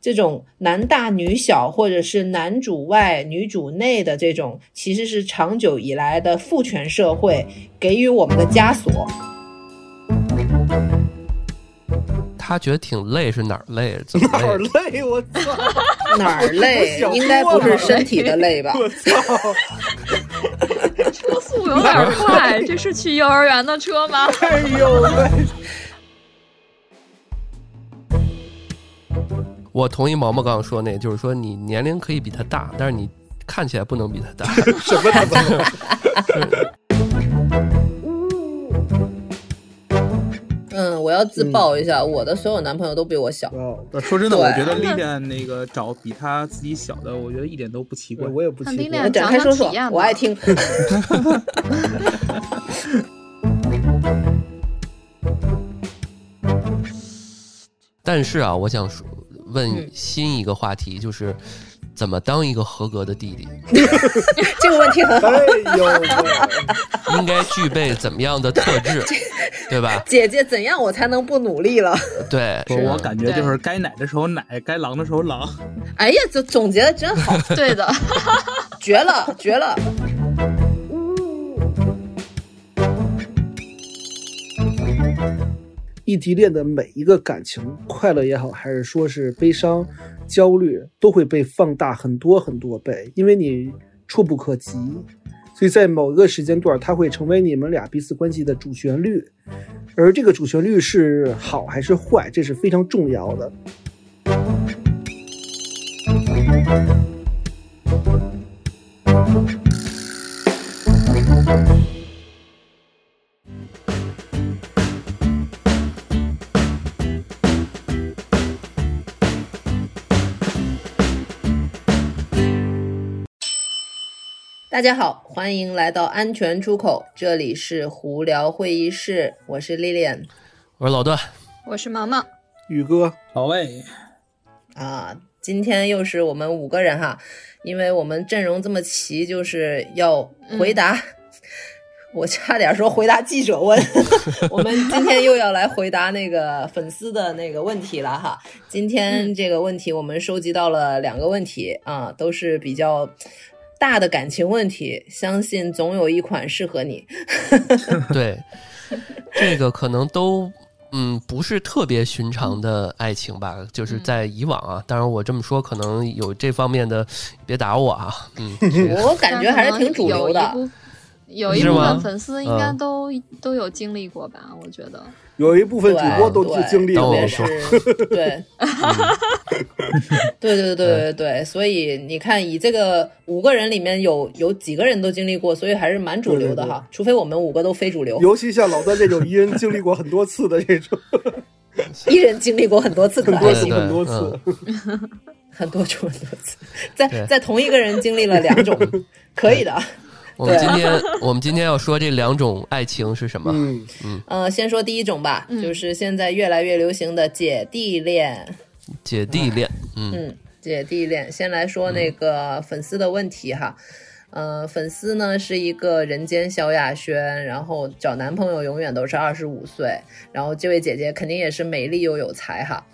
这种男大女小，或者是男主外女主内的这种，其实是长久以来的父权社会给予我们的枷锁。他觉得挺累，是哪儿累？怎么哪儿累？我操！哪儿累应该不是身体的累吧？我操！车速有点快，这是去幼儿园的车吗？哎呦喂！我同意毛毛刚刚说那个，就是说你年龄可以比他大，但是你看起来不能比他大。什么他妈？嗯，我要自曝一下，我的所有男朋友都比我小。哦，说真的，我觉得历练那个找比他自己小的，我觉得一点都不奇怪。我也不奇怪亮。展开说说我爱听。但是啊，我想说问嗯新一个话题，就是怎么当一个合格的弟弟，这个问题很好。哎呦喂！应该具备怎么样的特质，对吧？姐姐，怎样我才能不努力了？对，不，我感觉就是该奶的时候奶，该狼的时候狼。哎呀，总总结的真好，对的，绝了，绝了！异地恋的每一个感情，快乐也好，还是说是悲伤、焦虑，都会被放大很多很多倍，因为你触不可及，所以在某一个时间段，它会成为你们俩彼此关系的主旋律，而这个主旋律是好还是坏，这是非常重要的。大家好，欢迎来到安全出口，这里是胡聊会议室，我是 Lilian 我是老段，我是毛毛。宇哥，老魏，啊。今天又是我们五个人哈，因为我们阵容这么齐，就是要回答。我差点说回答记者问，我们今天又要来回答那个粉丝的那个问题了哈。今天这个问题我们收集到了两个问题啊，都是比较大的感情问题，相信总有一款适合你。对，这个可能都嗯不是特别寻常的爱情吧，就是在以往啊，当然我这么说可能有这方面的，别打我啊，嗯，我感觉还是挺主流的。有一部分粉丝应该嗯都、都有经历过吧？我觉得，有一部分主播都是经历过 对，对对对对对对，所以你看，以这个五个人里面有有几个人都经历过，所以还是蛮主流的哈。除非我们五个都非主流，尤其像老段这种一人经历过很多次的这种，一人经历过很多次可很多爱情，次很多次。很多种很多次，在在同一个人经历了两种，可以的。我们今天 我们今天要说这两种爱情是什么？嗯，呃，先说第一种吧，嗯就是现在越来越流行的姐弟恋。姐弟恋，嗯嗯，姐弟恋。先来说那个粉丝的问题哈，呃，粉丝呢是一个人间萧亚轩，然后找男朋友永远都是二十五岁，然后这位姐姐肯定也是美丽又有才哈。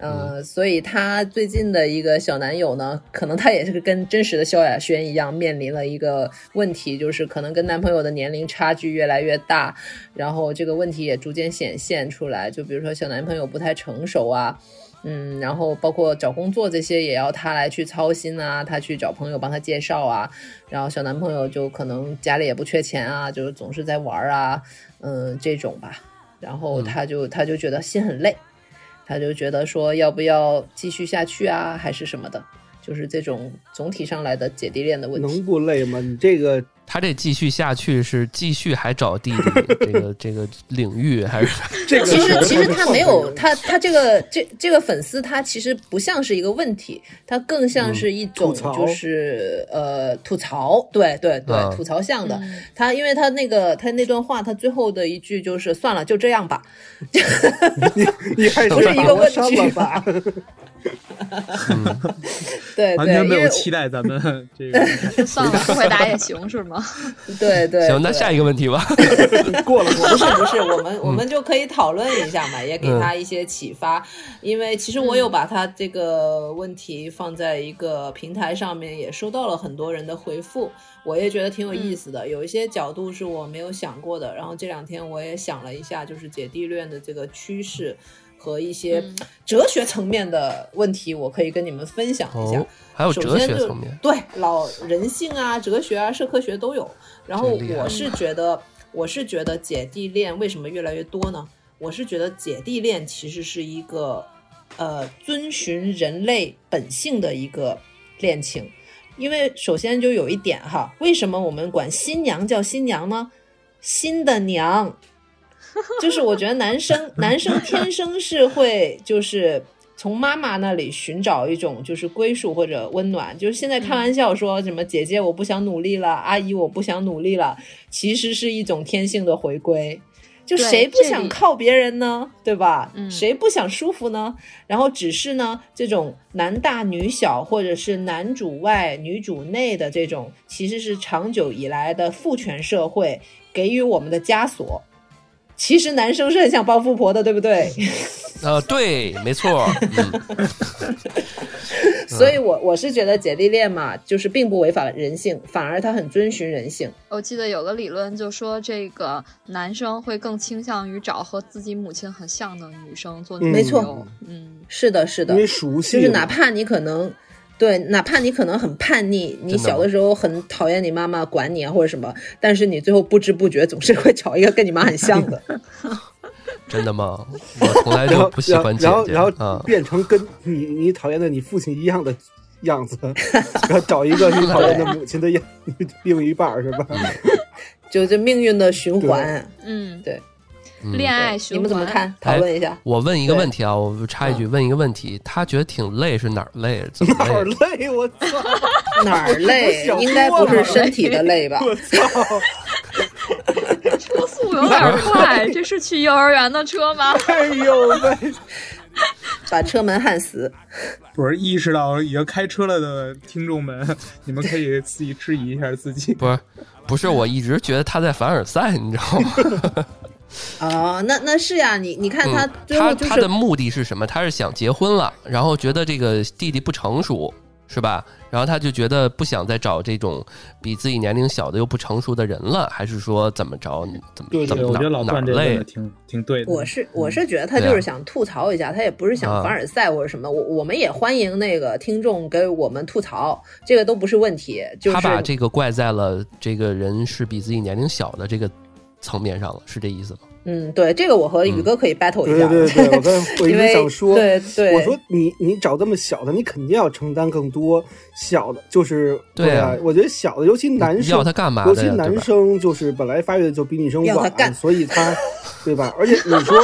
呃，所以她最近的一个小男友呢，可能她也是跟真实的萧亚轩一样，面临了一个问题，就是可能跟男朋友的年龄差距越来越大，然后这个问题也逐渐显现出来。就比如说小男朋友不太成熟啊，嗯，然后包括找工作这些也要他来去操心啊，他去找朋友帮他介绍啊，然后小男朋友就可能家里也不缺钱啊，就是总是在玩啊，嗯，这种吧，然后他就、他就觉得心很累，他就觉得说要不要继续下去啊，还是什么的，就是这种总体上来的姐弟恋的问题能。不累吗？你这个他这继续下去是继续还找弟弟这个 这个领域，还是 这个其实其实他没有他他这个这这个粉丝他其实不像是一个问题，他更像是一种就是、呃吐槽，对对对，啊吐槽向的。嗯他因为他那个他那段话，他最后的一句就是算了，就这样吧。你你还不是一个问句删了吧？对对，完全没有期待咱们这个。算了，不回答也行是吗？对对。行，那下一个问题吧。过了过了，不是不是，我们我们就可以讨论一下嘛，也给他一些启发。因为其实我有把他这个问题放在一个平台上面，也收到了很多人的回复，我也觉得挺有意思的。有一些角度是我没有想过的，然后这两天我也想了一下，就是姐弟恋的这个趋势和一些哲学层面的问题，我可以跟你们分享一下。哦，还有哲首先就学层面，对老人性啊、哲学啊、社科学都有。然后我是觉得，我是觉得姐弟恋为什么越来越多呢？我是觉得姐弟恋其实是一个呃遵循人类本性的一个恋情。因为首先就有一点哈，为什么我们管新娘叫新娘呢？新的娘，就是我觉得男生男生天生是会就是从妈妈那里寻找一种就是归属或者温暖。就是现在开玩笑说什么姐姐我不想努力了，阿姨我不想努力了，其实是一种天性的回归。就谁不想靠别人呢？对吧？嗯谁不想舒服呢？然后只是呢，这种男大女小，或者是男主外女主内的这种，其实是长久以来的父权社会给予我们的枷锁。其实男生是很想帮富婆的，对不对？呃，对，没错，嗯，所以我我是觉得姐弟恋嘛，就是并不违反人性，反而它很遵循人性。我记得有个理论就说，这个男生会更倾向于找和自己母亲很像的女生做女嗯没错朋友。嗯，是的，是的因，为熟悉，就是哪怕你可能。对，哪怕你可能很叛逆，你小的时候很讨厌你妈妈管你啊或者什么，但是你最后不知不觉总是会找一个跟你妈很像的。真的吗？我从来就不喜欢姐姐然后然后啊。变成跟你你讨厌的你父亲一样的样子，然后找一个你讨厌的母亲的样另一半是吧？就这命运的循环，嗯，对，嗯恋爱循环，你们怎么？看？讨论一下。我问一个问题啊，我插一句，问一个问题，他觉得挺累是哪儿累？怎么哪儿累？我操！哪儿累应该不是身体的累吧？我操！车速有点快，这是去幼儿园的车吗？哎呦喂！把车门焊死。不是意识到已经开车了的听众们，你们可以自己质疑一下自己。不是，不是，我一直觉得他在凡尔赛，你知道吗？哦，那那是呀，你你看他嗯最后就是他他的目的是什么？他是想结婚了，然后觉得这个弟弟不成熟，是吧？然后他就觉得不想再找这种比自己年龄小的又不成熟的人了，还是说怎么着？怎么对对，怎么我觉得哪哪儿老段这个？挺挺对的。我是我是觉得他就是想吐槽一下，他也不是想啊凡尔赛或者什么。我我们也欢迎那个听众给我们吐槽，这个都不是问题。就是他把这个怪在了这个人是比自己年龄小的这个层面上了，是这意思吗？嗯，对，这个我和宇哥可以 battle 一对下。对对 对，我刚才我一直想说，对对，我说你你找这么小的，你肯定要承担更多。小的就是对啊啊，我觉得小的，尤其男生要他干嘛尤其？男生就是本来发育的就比女生晚，要他干所以他，对吧？而且你说，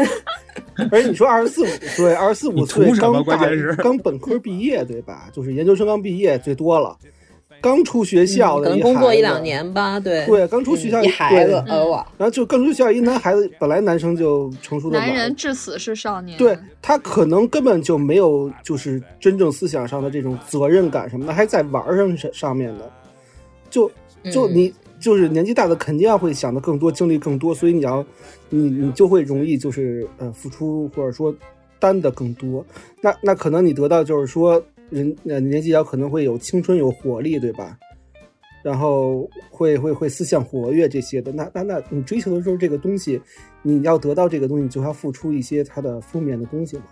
而且你说二十四五岁，二十四五岁刚大刚本科毕业，对吧？就是研究生刚毕业最多了，刚出学校嗯可能工作一两年吧，对。对，刚出学校嗯一孩子，然后就刚出学校一男孩子，本来男生就成熟的晚男人，至死是少年。对他可能根本就没有就是真正思想上的这种责任感什么的，还在玩儿上上上面的，就就嗯你就是年纪大的肯定要会想的更多，经历更多，所以你要你你就会容易就是呃付出或者说担的更多，那那可能你得到就是说人呃年纪小可能会有青春有活力，对吧？然后会会会思想活跃这些的，那那那你追求的时候这个东西，你要得到这个东西，你就要付出一些它的负面的东西嘛。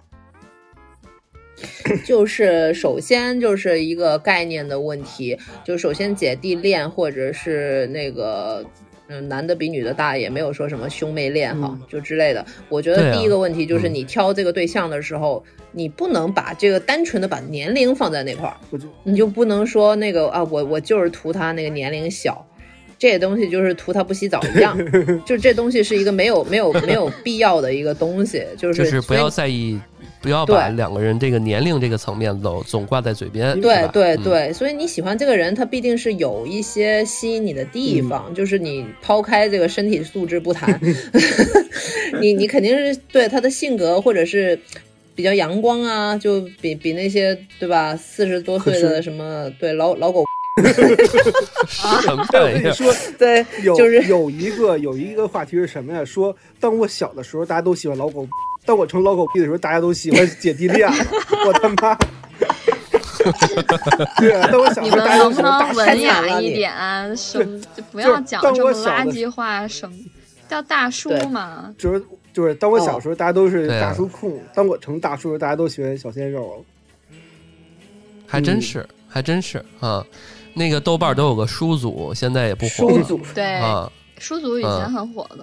就 是首先就是一个概念的问题，就首先姐弟恋或者是那个。嗯，男的比女的大，也没有说什么兄妹恋哈，嗯。就之类的。我觉得第一个问题就是嗯。你挑这个对象的时候，你不能把这个单纯的把年龄放在那块儿，就你就不能说那个啊，我我就是图他那个年龄小，这东西就是图他不洗澡一样，就这东西是一个没有没有没有必要的一个东西，就是就是不要在意，不要把两个人这个年龄这个层面总 总挂在嘴边。对对对，所以你喜欢这个人，他必定是有一些吸引你的地嗯。方，就是你抛开这个身体素质不谈，你你肯定是对他的性格或者是比较阳光啊，就比比那些对吧？四十多岁的什么对老老狗。什么我？跟你说，对，有就是。有一个有一个话题是什么呀？说当我小的时候，大家都喜欢老狗；当我成老狗屁的时候，大家都喜欢姐弟恋。我他妈！对啊，当我想大家都们能不喜欢大文雅一点？什么就不就是要讲当这么垃圾话，什么叫大叔对嘛？就是就是当我小时候，大家都是大叔控；当我成大叔的时候，大家都喜欢小鲜肉。还真是，还真是啊。那个豆瓣都有个书组，现在也不火了书组对，啊。书组以前嗯很火的。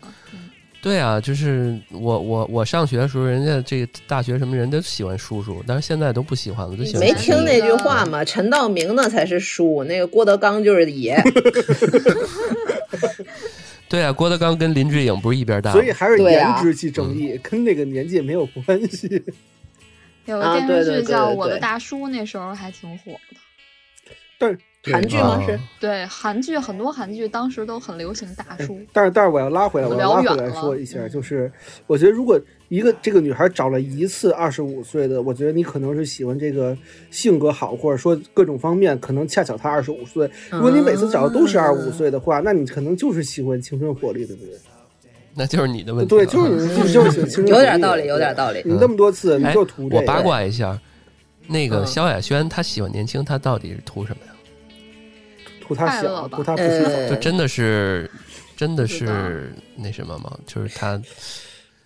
对啊，就是我我我上学的时候，人家这个大学什么人都喜欢叔叔，但是现在都不喜欢了，都喜欢没听那句话吗？陈道明那才是叔，那个郭德纲就是爷。对啊，郭德纲跟林志颖不是一边大？所以还是颜值即正义，跟那个年纪没有关系。有个啊电视对对对剧叫《我的大叔》，那时候还挺火的。但是韩剧吗？啊是对，韩剧很多韩剧当时都很流行大叔。但是但是我要拉回来，我我要拉回来说一下，嗯就是我觉得如果一个这个女孩找了一次二十五岁的，我觉得你可能是喜欢这个性格好，或者说各种方面，可能恰巧她二十五岁。如果你每次找的都是二十五岁的话，那你可能就是喜欢青春活力的人。那就是你的问题对，就是你就是有点道理，有点道理。你那么多次，你哎就图这个。我八卦一下，那个嗯萧亚轩她喜欢年轻，她到底是图什么呀？图他小，就真的是真的是那什么吗？就是他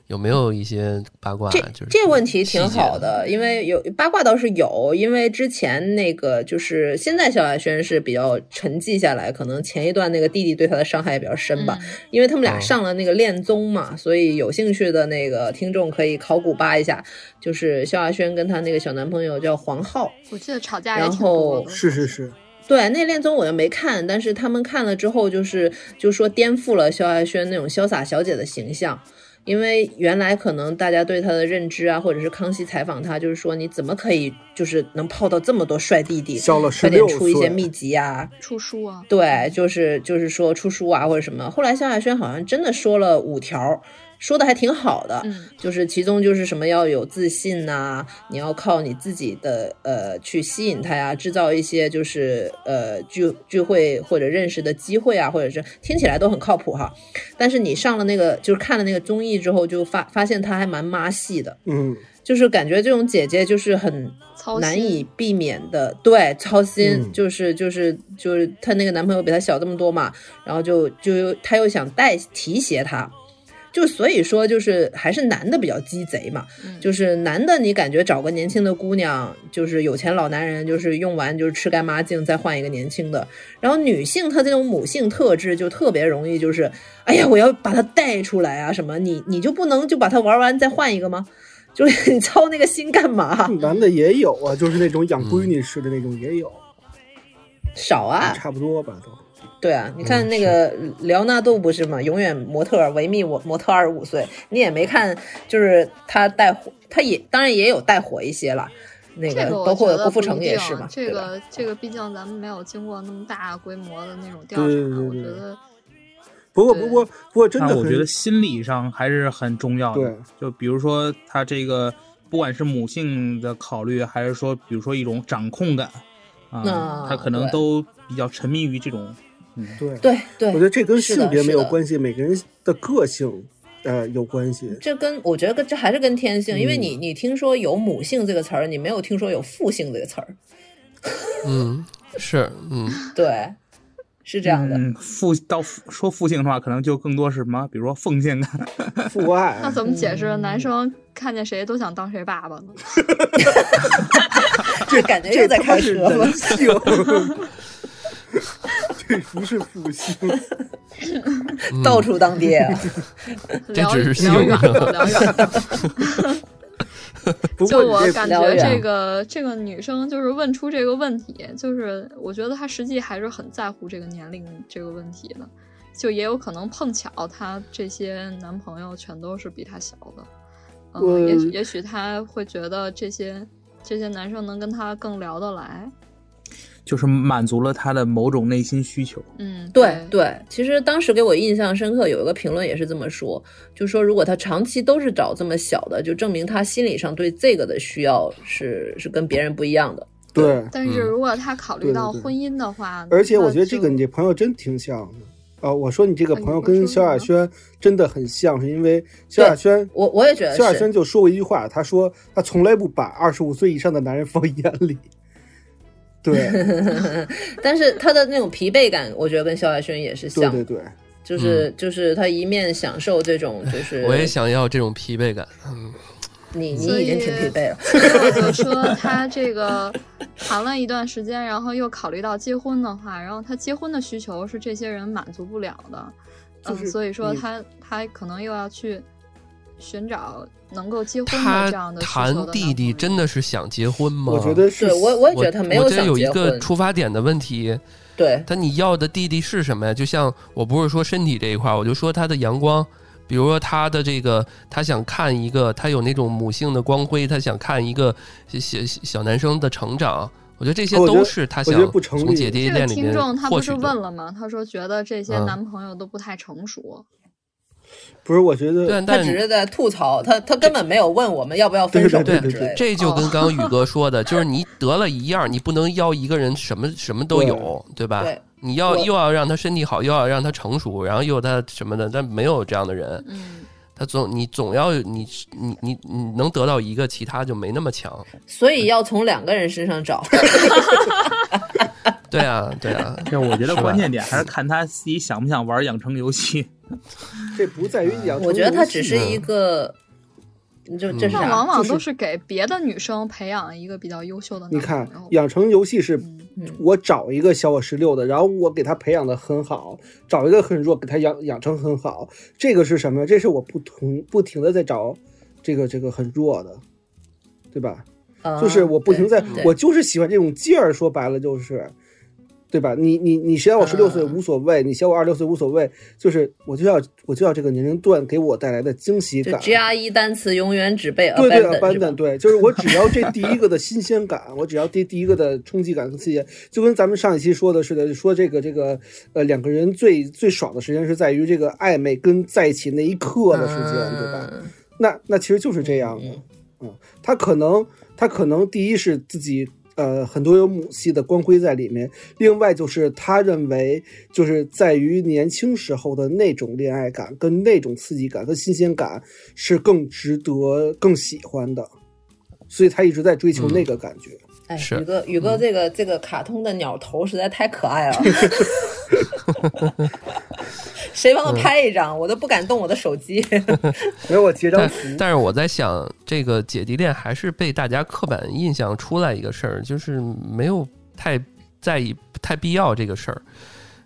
有没有一些八卦？这就是这问题挺好的，因为有八卦倒是有，因为之前那个就是现在萧亚轩是比较沉寂下来，可能前一段那个弟弟对他的伤害也比较深吧，嗯。因为他们俩哦。上了那个恋综嘛，所以有兴趣的那个听众可以考古扒一下，就是萧亚轩跟她那个小男朋友叫黄浩，我记得吵架也然挺多后。是是是，对，那恋综我又没看，但是他们看了之后，就是就说颠覆了萧亚轩那种潇洒小姐的形象。因为原来可能大家对她的认知啊，或者是康熙采访她，就是说你怎么可以就是能泡到这么多帅弟弟，快点，出一些秘籍啊，出书啊，对，就是就是说出书啊或者什么。后来萧亚轩好像真的说了五条，说的还挺好的，嗯，就是其中就是什么要有自信呐、你要靠你自己的呃去吸引他呀，制造一些就是呃聚聚会或者认识的机会啊，或者是听起来都很靠谱哈。但是你上了那个就是看了那个综艺之后，就发发现他还蛮妈系的，嗯，就是感觉这种姐姐就是很难以避免的，对，操心，嗯。就是就是就是她那个男朋友比她小这么多嘛，然后就就又她又想带提携她，就所以说就是还是男的比较鸡贼嘛，嗯就是男的你感觉找个年轻的姑娘，就是有钱老男人，就是用完就是吃干抹净，再换一个年轻的，然后女性她这种母性特质就特别容易就是，哎呀，我要把她带出来啊什么，你你就不能就把她玩完再换一个吗？就是你操那个心干嘛？男的也有啊，就是那种养闺女似的那种也有，少啊，差不多吧都。对啊，你看那个莱昂纳多不是吗？永远模特维密模模特二十五岁，你也没看，就是他带火，他也当然也有带火一些了。那个包括郭富城也是嘛，这？个这个，毕竟咱们没有经过那么大规模的那种调查，对对对对我觉得不过不过不过真的我觉得心理上还是很重要的。对，就比如说他这个，不管是母性的考虑，还是说，比如说一种掌控感啊，啊他可能都比较沉迷于这种。嗯，对，对对，我觉得这跟性别没有关系，每个人的个性呃有关系。这跟我觉得跟这还是跟天性，因为嗯你你听说有母性这个词儿，你没有听说有父性这个词儿，嗯，是，嗯，对，是这样的。嗯，父到父说父性的话，可能就更多是什么，比如说奉献感。父爱那怎么解释嗯男生看见谁都想当谁爸爸呢？这感觉又在开车了不是父性。嗯 到处当爹啊！聊只远了，聊远了。不就我感觉这个这个女生就是问出这个问题，就是我觉得她实际还是很在乎这个年龄这个问题的，就也有可能碰巧她这些男朋友全都是比她小的，嗯，也许也许她会觉得这些这些男生能跟她更聊得来，就是满足了他的某种内心需求。嗯，对对，其实当时给我印象深刻，有一个评论也是这么说，就说如果他长期都是找这么小的，就证明他心理上对这个的需要是是跟别人不一样的。对，但是嗯如果他考虑到婚姻的话，而且我觉得这个你这朋友真挺像的。啊，我说你这个啊朋友跟萧亚轩真的很像，是因为萧亚轩，我我也觉得萧亚轩就说过一句话，他说他从来不把二十五岁以上的男人放眼里。对，但是他的那种疲惫感，我觉得跟萧亚轩也是像，对对对，就是就是他一面享受这种，就是我也想要这种疲惫感。嗯，你你已经挺疲惫了，所以我就说他这个 谈了一段时间，然后又考虑到结婚的话，然后他结婚的需求是这些人满足不了的，就是嗯，所以说你他他可能又要去寻找能够结婚的他这样的弟弟真的是想结婚吗？我觉得是我我也觉得他没有我觉得有一想结婚，个出发点的问题。对他你要的弟弟是什么呀？就像我不是说身体这一块儿，我就说他的阳光，比如说他的这个，他想看一个，他有那种母性的光辉，他想看一个小小小男生的成长。我觉得这些都是他我想从姐弟这个听恋里面众他不是。问了吗？他说觉得这些嗯男朋友都不太成熟。不是？我觉得他但只是在吐槽，他他根本没有问我们要不要分手对对之类的。这就跟哦 刚刚宇哥说的，就是你得了一样，你不能要一个人什么什么都有，对吧？对你要又要让他身体好，又要让他成熟，然后又他什么的，但没有这样的人，嗯，他总你总要你你你你能得到一个，其他就没那么强。所以要从两个人身上找。对啊，对啊，这我觉得关键点还是看他自己想不想玩养成游戏。这不在于养成，我觉得他只是一个，就这往往都是给别的女生培养一个比较优秀的你看。养成游戏是嗯我找一个小我十六的，然后我给他培养的很好，找一个很弱，给他养养成很好。这个是什么？这是我不同不停的在找这个这个很弱的，对吧？呃就是我不停在，我就是喜欢这种劲儿。说白了就是，对吧？你你你小我十六岁嗯无所谓，你小我二十六岁无所谓，就是我就要我就要这个年龄段给我带来的惊喜就感。GRE 单词永远只背对对吧，abandon，对，就是我只要这第一个的新鲜感，我只要第第一个的冲击感和刺激，就跟咱们上一期说的似的，说这个这个呃两个人最最爽的时间是在于这个暧昧跟在一起那一刻的时间，对吧？嗯那那其实就是这样的，嗯，他可能他可能第一是自己呃很多有母系的光辉在里面，另外就是他认为就是在于年轻时候的那种恋爱感跟那种刺激感和新鲜感是更值得更喜欢的，所以他一直在追求那个感觉。哎，宇哥，宇哥这个这个卡通的鸟头实在太可爱了，谁帮我拍一张？我都不敢动我的手机。给我截张但图，但是我在想，这个姐弟恋还是被大家刻板印象出来一个事儿，就是没有太在意、太必要这个事儿。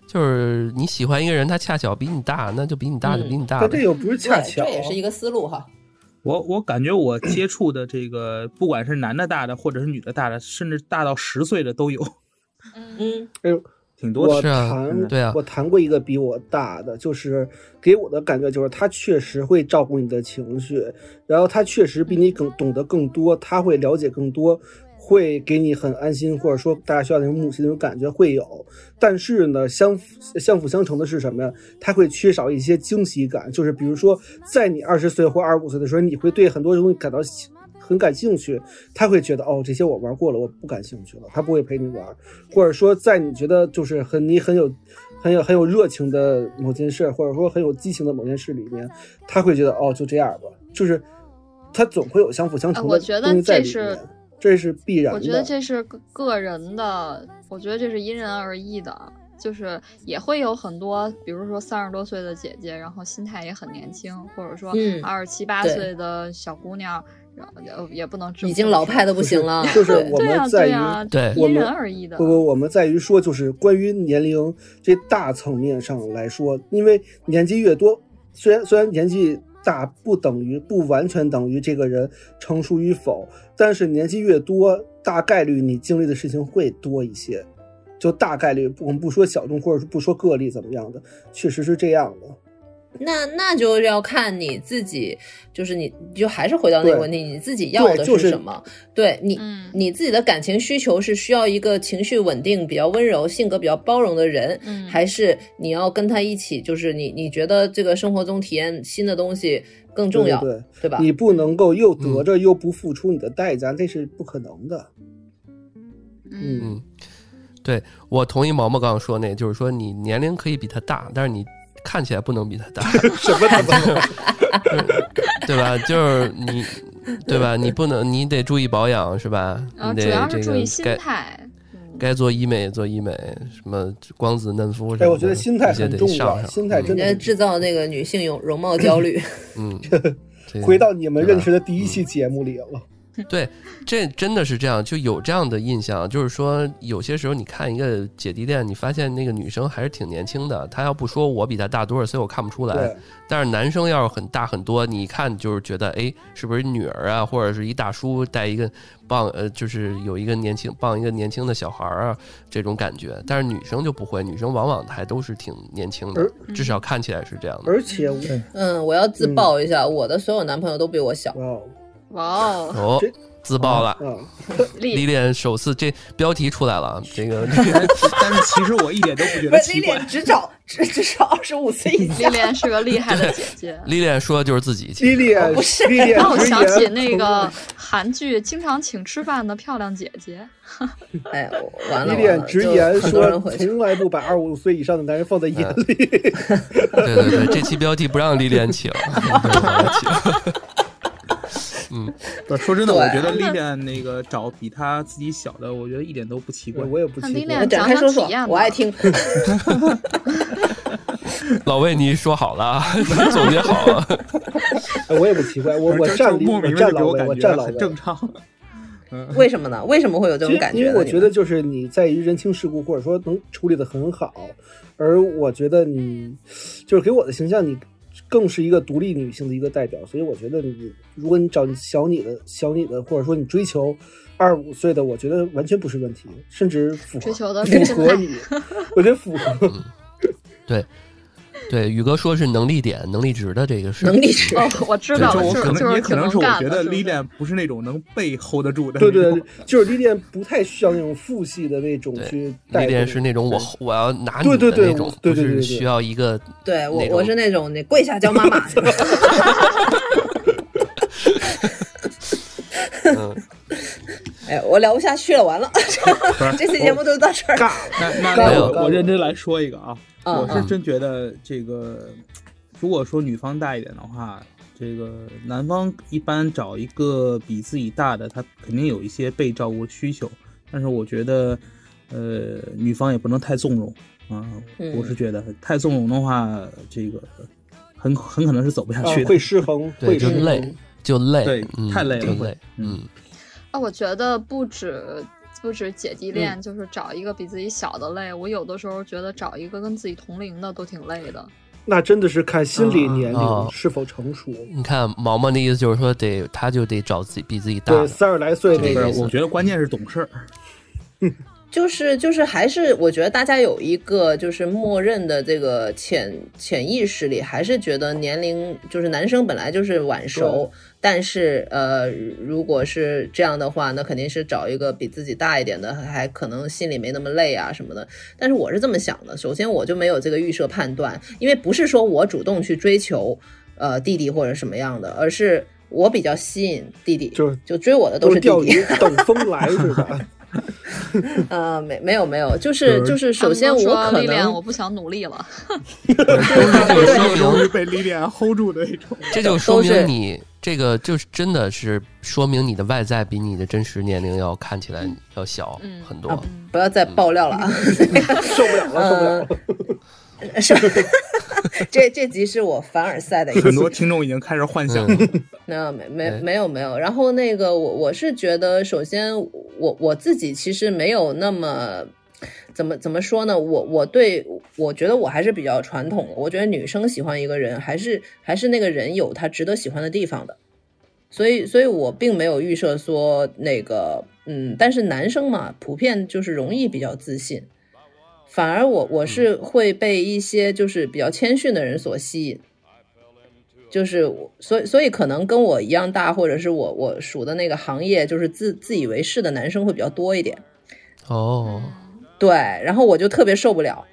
就是你喜欢一个人，他恰巧比你大，那就比你大就比你大这又不是恰，巧，这也是一个思路哈。我我感觉我接触的这个，不管是男的大的，或者是女的大的，甚至大到十岁的都有，嗯，哎呦。挺多的。我是啊谈对啊我谈过一个比我大的，就是给我的感觉就是他确实会照顾你的情绪，然后他确实比你更懂得更多，他会了解更多，会给你很安心，或者说大家需要那种母亲那种感觉会有。但是呢，相辅相辅相成的是什么呀？他会缺少一些惊喜感，就是比如说在你二十岁或二十五岁的时候，你会对很多东西感到很感兴趣，他会觉得哦，这些我玩过了，我不感兴趣了，他不会陪你玩，或者说在你觉得就是很你很有很有很有热情的某件事，或者说很有激情的某件事里面，他会觉得哦，就这样吧，就是他总会有相辅相成的呃我觉得东西在里这是面，这是必然的。我觉得这是个个人的，我觉得这是因人而异的，就是也会有很多，比如说三十多岁的姐姐，然后心态也很年轻，或者说嗯二十七八岁的小姑娘，然后也也不能已经老派的不行了。就是对我们在于因人而异的。不不，我们在于说，就是关于年龄这大层面上来说，因为年纪越多，虽然虽然年纪大不等于不完全等于这个人成熟与否，但是年纪越多，大概率你经历的事情会多一些。就大概率，我们不说小众，或者是不说个例怎么样的，确实是这样的。那那就要看你自己，就是你就还是回到那个问题，你自己要的对就是什么？对你，嗯你自己的感情需求是需要一个情绪稳定、比较温柔、性格比较包容的人，嗯还是你要跟他一起，就是你你觉得这个生活中体验新的东西更重要，对对对吧？你不能够又得着又不付出你的代价，这是不可能的。嗯嗯，对我同意毛毛刚刚说那，就是说你年龄可以比他大，但是你看起来不能比他大，什么他妈？对吧？就是你，对吧？你不能，你得注意保养，是吧？然后你得这主要是注意心态。嗯该做医美做医美，什么光子嫩肤什么的，哎，我觉得心态很重要，上上心态真的制造那个女性容容貌焦虑。嗯，回到你们认识的第一期节目里了。对，这真的是这样，就有这样的印象，就是说有些时候你看一个姐弟恋，你发现那个女生还是挺年轻的，她要不说我比她大多少岁，我看不出来，，但是男生要是很大很多，你一看就是觉得，哎，是不是女儿啊，或者是一大叔带一个棒，呃，就是有一个年轻抱一个年轻的小孩儿啊，这种感觉。但是女生就不会，女生往往还都是挺年轻的，至少看起来是这样的。而且我嗯，我要自曝一下，我的所有男朋友都比我小。哇哦，哦，自爆了。啊，历厉练首次这标题出来了，啊，这个 但但是其实我一点都不觉得奇怪。只找只只少二十五岁以丽莲是个厉害的姐姐。历练说的就是自己，历练不是让我想起那个韩剧经常请吃饭的漂亮姐姐。哎，我完了历练完了，就直言说。从来不把二十五岁以上的男人放在眼里。对对对，这期标题不让历练请，不让他请。嗯，不是说真的，我觉得历练那个找比他自己小的，我觉得一点都不奇怪。我也不奇怪那历练，展开说说我爱听。老魏你说好了啊，你 总结好了。我也不奇怪。我我这站里，莫名的我站老魏，我感觉我站老魏。很正常。嗯，为什么呢？为什么会有这种感觉因？为我觉得就是你在于人情世故，或者说能处理的很好，而我觉得你就是给我的形象，你更是一个独立女性的一个代表，所以我觉得你如果你找小你的小你的，或者说你追求二十五岁的，我觉得完全不是问题，甚至符合追求的是真爱符合你，我觉得符合。对对，宇哥说是能力点、能力值的这个是能力值。哦，我知道，就我可能也可能是我。觉得是不是历练不是那种能被 hold 得住的对对。对，就是历练不太需要那种父系的那种去带动。历练是那种我我要拿你对对对的那种，对对对对不是需要一个对我我是那种你跪下叫妈妈。嗯，哎，我聊不下去了，完了，这期节目就到这儿。尬那那那我我认真来说一个啊，嗯我是真觉得这个，如果说女方大一点的话，这个男方一般找一个比自己大的，他肯定有一些被照顾需求，但是我觉得，呃，女方也不能太纵容啊，嗯我是觉得太纵容的话，这个很很可能是走不下啊去的。会失衡，对，会失衡。就累，就累，对嗯太累了累，嗯嗯，啊，我觉得不止不止姐弟恋，就是找一个比自己小的累。我有的时候觉得找一个跟自己同龄的都挺累的。那真的是看心理年啊龄是否成熟。你看毛毛的意思就是说得，他就得找自己比自己大对，三十来岁那，个我觉得关键是懂事儿。就是就是还是我觉得大家有一个就是默认的这个潜潜意识里，还是觉得年龄就是男生本来就是晚熟，但是呃，如果是这样的话，那肯定是找一个比自己大一点的，还可能心里没那么累啊什么的。但是我是这么想的，首先我就没有这个预设判断，因为不是说我主动去追求呃弟弟或者什么样的，而是我比较吸引弟弟，就就追我的都是弟弟。等风来是吧？呃，没没有没有，就是就是，首先我可能我不想努力了。这就说明容易被历练 hold 住的那种。这就说都是明你这个就是真的是说明你的外在比你的真实年龄要看起来要小嗯很多。啊不要再爆料了啊！受不了了，受不了了。是吧？这这集是我凡尔赛的一集很多，听众已经开始幻想了。那没没哎没有没有。然后那个我我是觉得，首先我我自己其实没有那么。怎么怎么说呢？我我对我觉得我还是比较传统的。我觉得女生喜欢一个人，还是还是那个人有他值得喜欢的地方的。所以，所以我并没有预设说那个，嗯，但是男生嘛，普遍就是容易比较自信，反而我我是会被一些就是比较谦逊的人所吸引，就是我所以所以可能跟我一样大，或者是我我属的那个行业，就是自自以为是的男生会比较多一点。哦，对，然后我就特别受不了。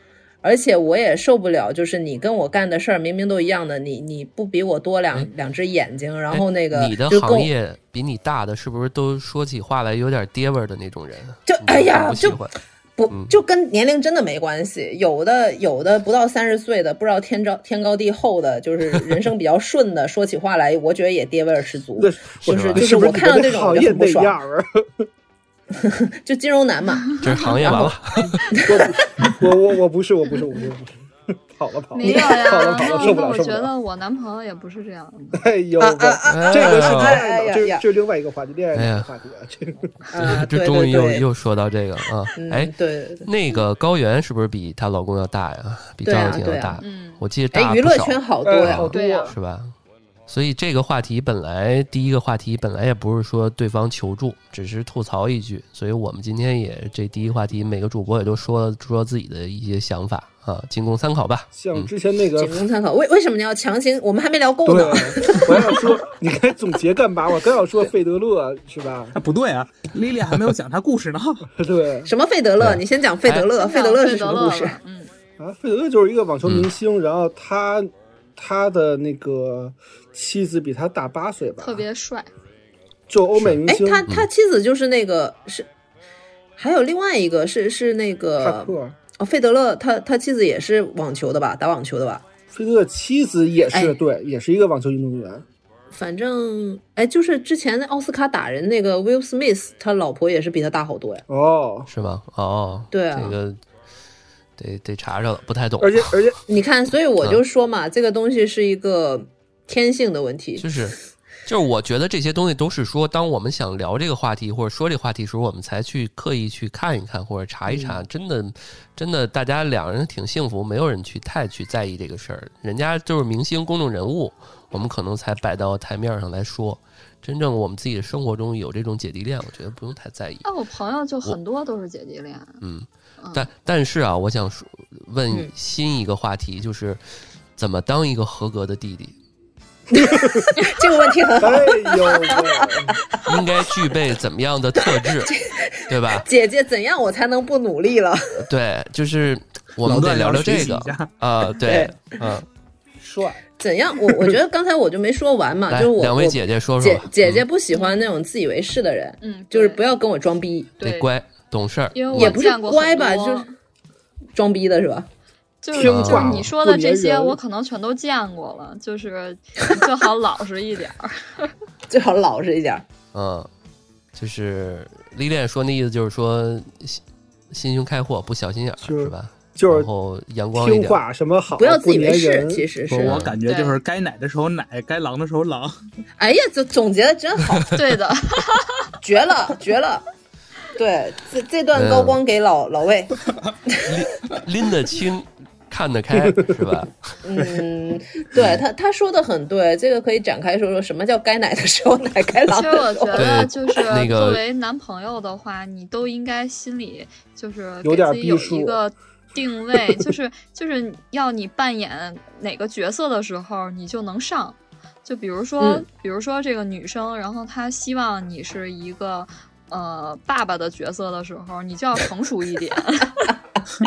而且我也受不了，就是你跟我干的事儿明明都一样的，你你不比我多两、哎两只眼睛，然哎后那个你的行业比你大的，是不是都说起话来有点爹味儿的那种人？就哎呀就不就跟年龄真的没关系，有的有的不到三十岁的，不知道天高天高地厚的，就是人生比较顺的，说起话来，我觉得也爹味儿十足那。就是就是我看到这种我就行业那很不爽，样儿？就金融男嘛，这是行业完了。我我我我不是我不是我不是 跑了跑了没有呀，跑了跑了，受不了受不了。觉得我男朋友也不是这样的。哎呦啊喂，啊这个是这这是另外一个话题，恋爱话题啊，这这对终于又又说到这个啊，嗯哎。那个高原是不是比她老公要大呀？比对啊对啊张又廷要大？嗯，我记得大哎，娱乐圈好多呀，对呀多。是吧？所以这个话题本来第一个话题本来也不是说对方求助，只是吐槽一句。所以我们今天也这第一个话题，每个主播也都说说自己的一些想法啊，仅供参考吧。像之前那个仅供参考。为为什么你要强行？我们还没聊够对呢。我还要说，你该总结干嘛？我刚要说费德勒是吧？啊，不对啊，莉莉还没有讲他故事呢。对 什么费德勒？你先讲费德勒。先费德勒是什么故事？嗯，啊，费德勒就是一个网球明星，然后他他的那个妻子比他大八岁吧，特别帅。就欧美明哎，星他他妻子就是那个是，还有另外一个是是那帕个克。哦，费德勒他他妻子也是网球的吧？打网球的吧？费德勒妻子也是、哎对，也是一个网球运动员。反正哎，就是之前奥斯卡打人那个 Will Smith，他老婆也是比他大好多呀。哦，是吗？哦，对啊这个得得查查了，不太懂。而且 而且你看，所以我就说嘛，这个东西是一个天性的问题。就是就是，我觉得这些东西都是说，当我们想聊这个话题或者说这个话题时候，我们才去刻意去看一看或者查一查。真的，真的，大家两人挺幸福，没有人去太去在意这个事儿。人家就是明星、公众人物，我们可能才摆到台面上来说。真正我们自己的生活中有这种姐弟恋，我觉得不用太在意。那我朋友就很多都是姐弟恋。嗯嗯，但但是啊，我想说问嗯新一个话题，就是怎么当一个合格的弟弟。这个问题很好。哎呦，应该具备怎么样的特质，对吧？姐姐，怎样我才能不努力了？对，就是我们得聊聊这个啊，对，嗯，帅！怎样？我我觉得刚才我就没说完嘛，就是，我两位姐姐说说吧，姐姐不喜欢那种自以为是的人，嗯，就是不要跟我装逼，对得乖懂事儿，因为我也不是见过乖吧，多就是装逼的是吧？就是听就是话你说的这些，我可能全都见过了，就是 最好老实一点儿。最好老实一点儿。嗯，就是历练说那意思就是说心心胸开阔，不小心眼儿是是吧？就是然后阳光一点，听话，什么好，不要自以为是，其实是，。我感觉就是该奶的时候奶，该狼的时候狼。哎呀，这总结的真好，对的，绝了，绝了。对，这这段高光给老老魏。拎拎得清，看得开，是吧？嗯，对他他说的很对，这个可以展开说说什么叫该奶的时候奶，该狼其实我觉得就是那个作为男朋友的话，你都应该心里就是有点给自己有一个定位，就是就是要你扮演哪个角色的时候，你就能上。就比如说，嗯比如说这个女生，然后她希望你是一个呃爸爸的角色的时候，你就要成熟一点。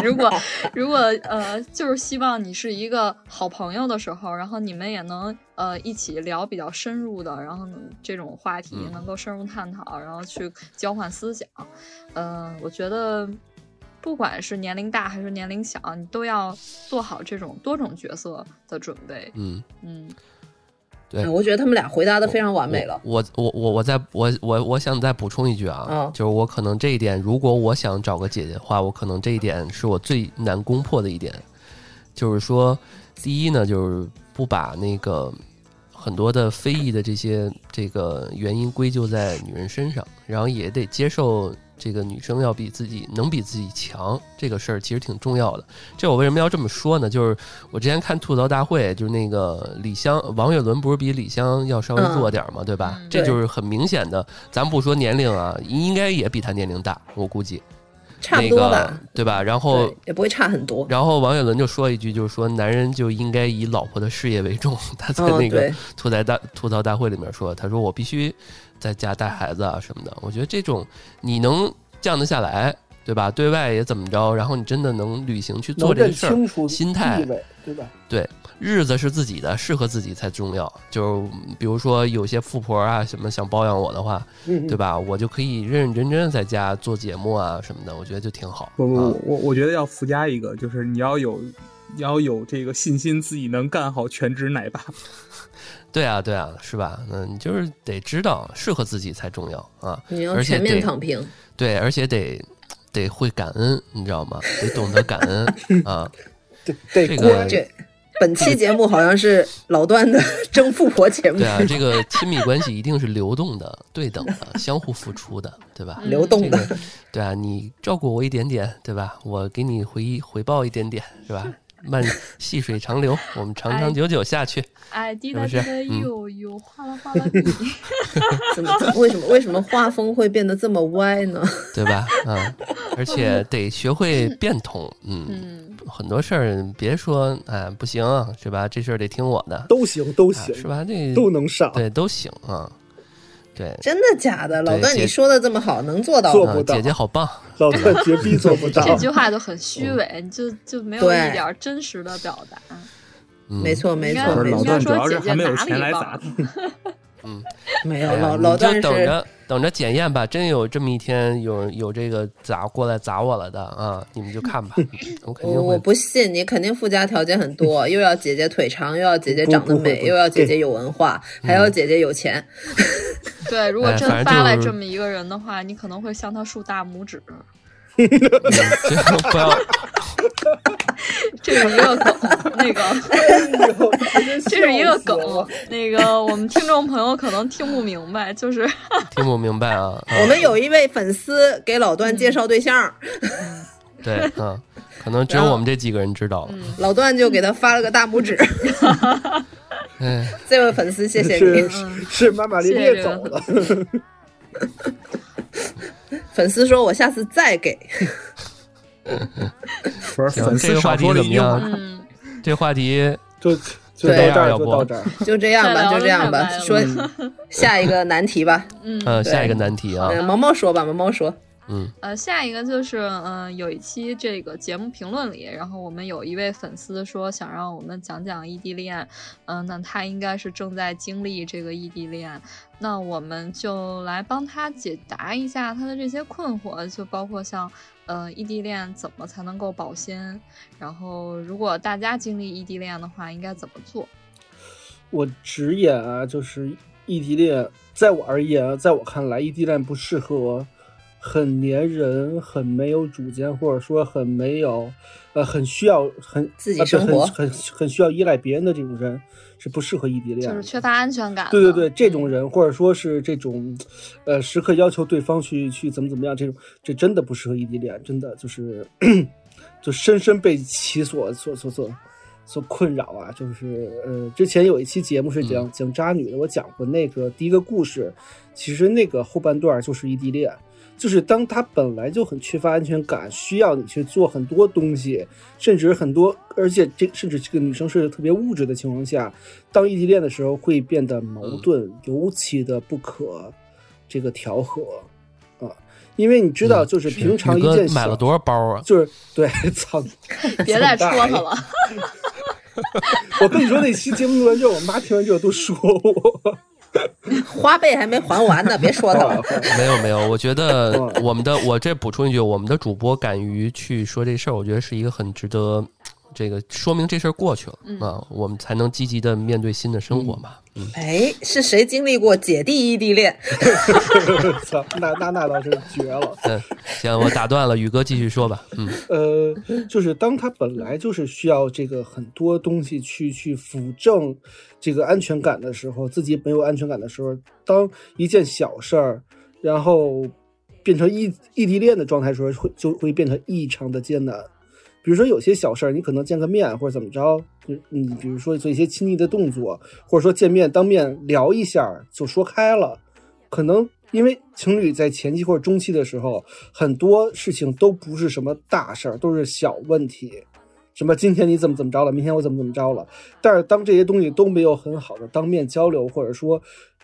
如果如果呃，就是希望你是一个好朋友的时候，然后你们也能呃一起聊比较深入的，然后这种话题嗯能够深入探讨，然后去交换思想。嗯、我觉得不管是年龄大还是年龄小，你都要做好这种多种角色的准备。嗯，嗯，对。嗯我觉得他们俩回答的非常完美了。我我我我再我我我想再补充一句啊，嗯。就是我可能这一点，如果我想找个姐姐的话，我可能这一点是我最难攻破的一点，就是说，第一呢，就是不把那个很多的非议的这些这个原因归咎在女人身上，然后也得接受这个女生要比自己能比自己强这个事儿，其实挺重要的。这我为什么要这么说呢？就是我之前看吐槽大会，就是那个李湘王岳伦不是比李湘要稍微弱点儿嘛，对吧？嗯这就是很明显的，咱不说年龄啊，应该也比他年龄大，我估计差不多那吧个，对吧？然后，也不会差很多。然后王岳伦就说一句，就是说男人就应该以老婆的事业为重。他在嗯，那个，吐槽大吐槽大会里面说，他说我必须在家带孩子啊什么的。我觉得这种你能降得下来，对吧？对外也怎么着，然后你真的能履行去做这个事儿清，楚心态，对吧？对，日子是自己的，适合自己才重要。就是比如说有些富婆啊什么想包养我的话，嗯，对吧？我就可以认认真真在家做节目啊什么的，我觉得就挺好。不不我我觉得要附加一个，就是你要有你要有这个信心，自己能干好全职奶爸。对啊，对啊，是吧？嗯，你就是得知道适合自己才重要啊。你要而且全面躺平。对，而且得得会感恩，你知道吗？得懂得感恩啊。对 对，这个这本期节目好像是老段的争富婆节目对，啊，这个亲密关系一定是流动的、对等的、相互付出的，对吧？流动的。对啊，你照顾我一点点，对吧？我给你回回报一点点，是吧？慢细水长流，我们长长久久下去。哎，滴答滴答嗯呦呦，哗啦哗啦滴。怎么为什么为什么画风会变得这么歪呢？对吧？嗯，而且得学会变通，嗯，嗯，很多事儿别说哎不行，是吧？这事儿得听我的，都行都啊行，是吧？这都能上，对都行啊，对，真的假的？老段，你说的这么好，能做到吗？做不到啊姐姐好棒，老段绝逼做不到。这句话就很虚伪，你就就没有一点真实的表达。嗯、没，错，没应该错，老段，主说要是姐姐还没有哪里钱来棒砸他。嗯，没有老老你就段是等着等着检验吧，真有这么一天有有这个砸过来砸我了的啊，你们就看吧，我肯定我。不信，你肯定附加条件很多，又要姐姐腿长，又要姐姐长得美，又要姐姐有文化，还要姐姐有钱。对，如果真发来这么一个人的话，你可能会向他竖大拇指。嗯最后不要这是一个梗，那个。这是一个梗，那个我们听众朋友可能听不明白，就是。听不明白啊。啊。我们有一位粉丝给老段介绍对象，对，嗯，可能只有我们这几个人知道了。老段就给他发了个大拇指。哎，这位粉丝，谢谢是。你。是是马马咧咧走了，粉丝说：“我下次再给。不是行粉丝这个话题少说了一句怎么样这话题就就到这儿，要 不就到这儿。”就这样吧，就这样吧。说下一个难题吧。嗯呃，下一个难题啊，嗯，毛毛说吧，毛毛说。嗯呃，下一个就是，嗯、有一期这个节目评论里，然后我们有一位粉丝说想让我们讲讲异地恋，嗯、那他应该是正在经历这个异地恋，那我们就来帮他解答一下他的这些困惑，就包括像，呃，异地恋怎么才能够保鲜，然后如果大家经历异地恋的话，应该怎么做？我直言啊，就是异地恋，在我而言，在我看来，异地恋不适合很粘人、很没有主见，或者说很没有，呃，很需要很自己生活很很很需要依赖别人的这种人，是不适合异地恋的。就是缺乏安全感。对对对，这种嗯人，或者说是这种，呃，时刻要求对方去去怎么怎么样，这种这真的不适合异地恋，真的就是 就深深被其所所所所所困扰啊。就是呃，之前有一期节目是讲、讲渣女的，我讲过那个第一个故事，其实那个后半段就是异地恋。就是当他本来就很缺乏安全感，需要你去做很多东西，甚至很多，而且这甚至这个女生是特别物质的情况下，当异地恋的时候会变得矛盾，尤其的不可这个调和啊，因为你知道，嗯就是平常一件小买了多少包啊？就是对，操，别再戳他了。我跟你说，那期节目录完之后，我妈听完之后都说我，花呗还没还完呢，别说他了。没有没有，我觉得哦我们的我这补充一句，我们的主播敢于去说这事儿，我觉得是一个很值得这个说明这事儿过去了、嗯啊，我们才能积极的面对新的生活嘛。嗯，哎，是谁经历过姐弟异地恋？操，那那那倒是绝了。嗯，行，我打断了，宇哥继续说吧。嗯 呃，就是当他本来就是需要这个很多东西去去辅正这个安全感的时候，自己没有安全感的时候，当一件小事儿，然后变成异异地恋的状态的时候，会就会变成异常的艰难。比如说有些小事儿，你可能见个面或者怎么着，就你比如说做一些亲昵的动作，或者说见面当面聊一下就说开了，可能因为情侣在前期或者中期的时候，很多事情都不是什么大事儿，都是小问题。什么今天你怎么怎么着了，明天我怎么怎么着了。但是当这些东西都没有很好的当面交流，或者说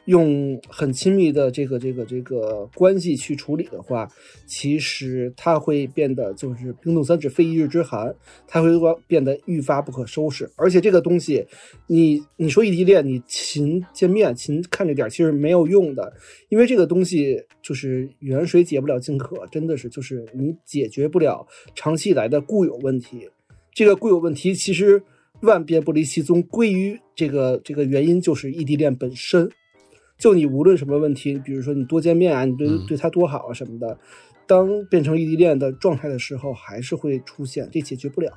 用很亲密的这个这个这个关系去处理的话，其实它会变得就是冰冻三尺非一日之寒，它会变得愈发不可收拾。而且这个东西，你你说异地恋，你勤见面勤看着点，其实没有用的，因为这个东西就是远水解不了近渴，真的是就是你解决不了长期以来的固有问题。这个固有问题其实万变不离其宗，归于这个这个原因就是异地恋本身。就你无论什么问题，比如说你多见面啊，你对对他多好啊什么的，当变成异地恋的状态的时候，还是会出现，这解决不了。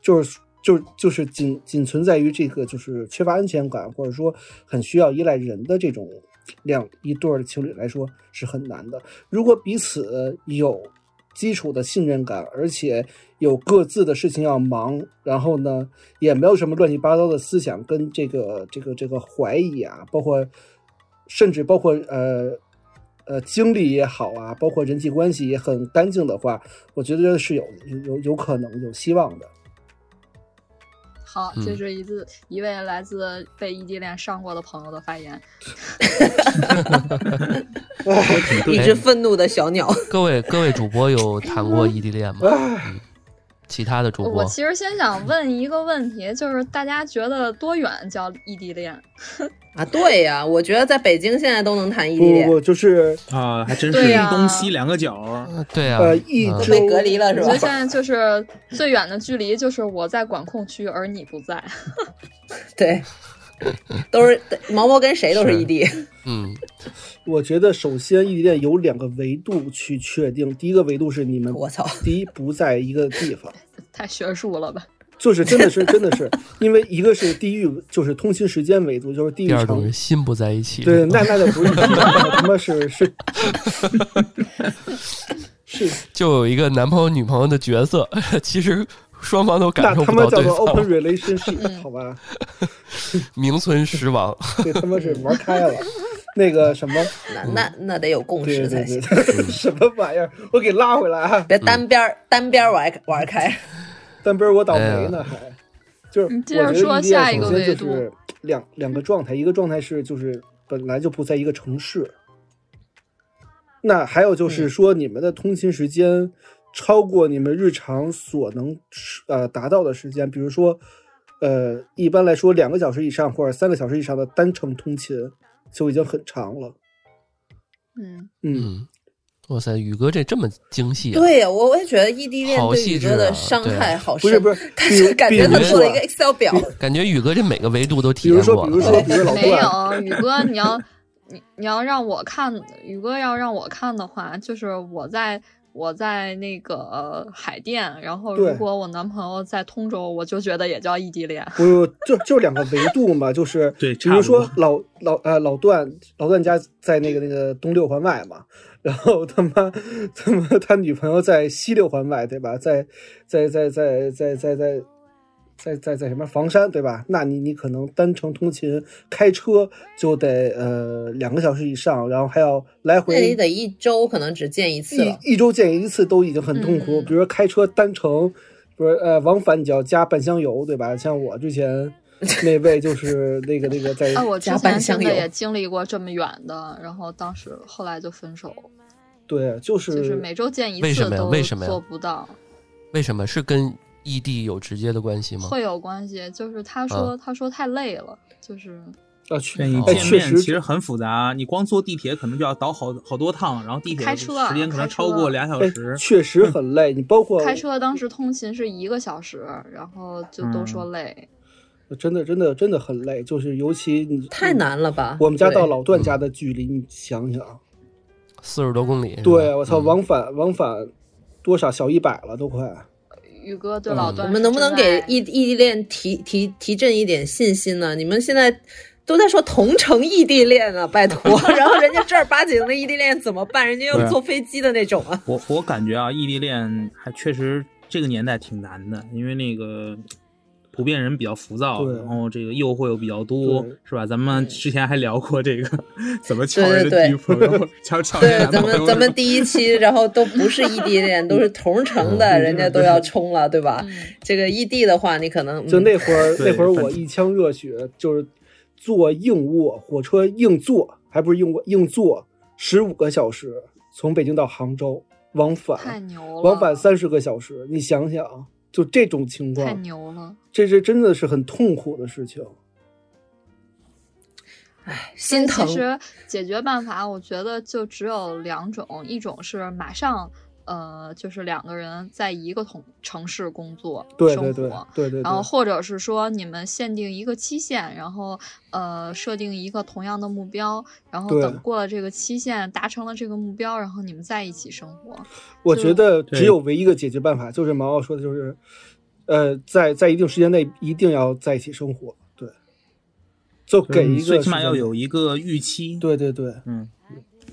就是就就是仅仅存在于这个就是缺乏安全感，或者说很需要依赖人的这种两一对儿情侣来说是很难的。如果彼此有基础的信任感，而且有各自的事情要忙，然后呢也没有什么乱七八糟的思想跟这个这个这个怀疑啊，包括。甚至包括呃呃经历也好啊，包括人际关系也很干净的话，我觉得是有有有有可能有希望的。好，这是一次一位来自被异地恋伤过的朋友的发言。一只愤怒的小鸟。各位各位主播有谈过异地恋吗？其他的主播，我其实先想问一个问题，就是大家觉得多远叫异地恋？啊，对呀，我觉得在北京现在都能谈异地恋，不就是啊，还真是东西两个角，对呀，呃，一周被隔离了是吧？我觉得现在就是最远的距离，就是我在管控区，而你不在。对，都是毛毛跟谁都是异地。嗯，我觉得首先异地恋有两个维度去确定，第一个维度是你们，我操，第一不在一个地方，太学术了吧？就是真的是真的是，因为一个是地域，就是通勤时间维度，就是地域长，心不在一起。对，那那就不是他妈是是是，就有一个男朋友女朋友的角色，其实双方都感受不到对方。那他们叫做 open relationship，好吧？名存实亡，对，他妈是玩开了。那个什么，那那那得有共识才行。什么玩意儿？我给拉回来啊！别单边单边玩玩开。单边我倒霉呢，还就是我觉得说下一个维度，两两个状态，一个状态是就是本来就不在一个城市，那还有就是说你们的通勤时间超过你们日常所能呃达到的时间，比如说呃一般来说两个小时以上或者三个小时以上的单程通勤就已经很长了。嗯嗯。哇塞，宇哥这这么精细啊！对呀，我我也觉得异地恋对宇哥的伤害好深，不是不是，但是感觉他做了一个 Excel 表，感觉宇哥这每个维度都体验过。比如说，比如说，比如老没有宇哥，你要你你要让我看，宇哥要让我看的话，就是我在。我在那个海淀，然后如果我男朋友在通州，我就觉得也叫异地恋。不，就就两个维度嘛，就是对，比如说老老呃老段老段家在那个那个东六环外嘛，然后他妈他妈他女朋友在西六环外，对吧？在在在在在在在。在在在什么房山对吧？那你你可能单程通勤开车就得呃两个小时以上，然后还要来回。那你得一周可能只见一次一一周见一次都已经很痛苦。比如说开车单程，不是呃往返你就要加半箱油对吧？像我之前 那位就是那个那个在我加半箱油，也经历过这么远的，然后当时后来就分手。对，就是就是每周见一次都做不到。为什么是跟？异地有直接的关系吗？会有关系，就是他说他说太累了，就是啊，见一见面其实很复杂，你光坐地铁可能就要倒好好多趟，然后地铁开车时间可能超过俩小时，确实很累。你包括开车当时通勤是一个小时，然后就都说累，真的真的真的很累，就是尤其你太难了吧？我们家到老段家的距离，你想想，四十多公里，对我操，往返往返多少小一百了都快。宇哥对老段，我们能不能给异异地恋提提提振一点信心呢？你们现在都在说同城异地恋啊，拜托，然后人家正儿八经的异地恋怎么办？人家要坐飞机的那种啊。我我感觉啊，异地恋还确实这个年代挺难的，因为那个。普遍人比较浮躁，然后这个诱惑又比较多，是吧？咱们之前还聊过这个 怎么抢人的女朋友，抢抢对，咱们咱们第一期，然后都不是异地恋，都是同城的，人家都要冲了，对吧？这个异地的话，你可能就那会儿那会儿我一腔热血，就是坐硬卧，火车硬坐，还不是硬卧硬坐十五个小时，从北京到杭州往太返，牛了，往返三十个小时，你想想啊，就这种情况太，牛了。这是真的是很痛苦的事情。唉，心疼其。实解决办法，我觉得就只有两种，一种是马上，呃，就是两个人在一个同城市工作生对对。对对对，然后，或者是说你们限定一个期限，然后呃设定一个同样的目标，然后等过了这个期限，达成了这个目标，然后你们在一起生活。我觉得只有唯一一个解决办法，就是毛毛说的，就是，呃，在在一定时间内一定要在一起生活，对，就给一个最起码要有一个预期。，对对对，嗯，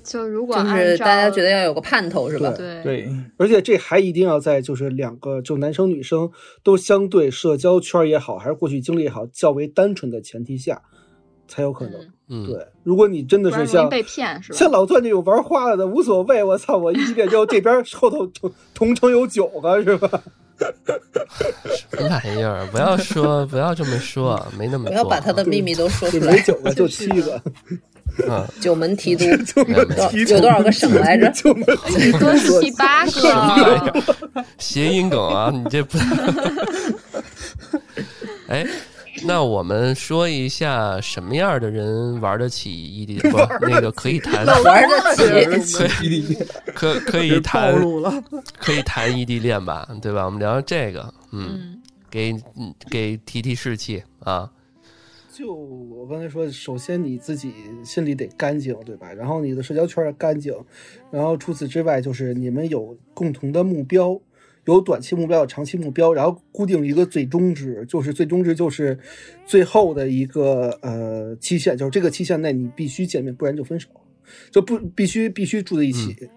就如果就是大家觉得要有个盼头，是吧？对对，而且这还一定要在就是两个就男生女生都相对社交圈也好，还是过去经历也好较为单纯的前提下，才有可能。嗯嗯，对，如果你真的是像被骗，是吧？像老段这种玩花了的，无所谓，我操，我异地恋之后这边 后头同同城有九个是吧？什么玩意儿？不要说，不要这么说，没那么多。不要把他的秘密都说出来没。九个，就七个，嗯，九门提督没有没有提有多少个省来着？九门提多七八个，谐音梗啊，你这不？哎，那我们说一下什么样的人玩得起异地？不，那个可以谈，玩得起，可可以暴谈，可以谈异地恋吧，对吧？我们聊聊这个，嗯，嗯，给嗯给提提士气啊，就我刚才说，首先你自己心里得干净，对吧？然后你的社交圈儿干净，然后除此之外，就是你们有共同的目标，有短期目标，有长期目标，然后固定一个最终值，就是最终值就是最后的一个呃期限，就是这个期限内你必须见面，不然就分手，就不必须必须住在一起。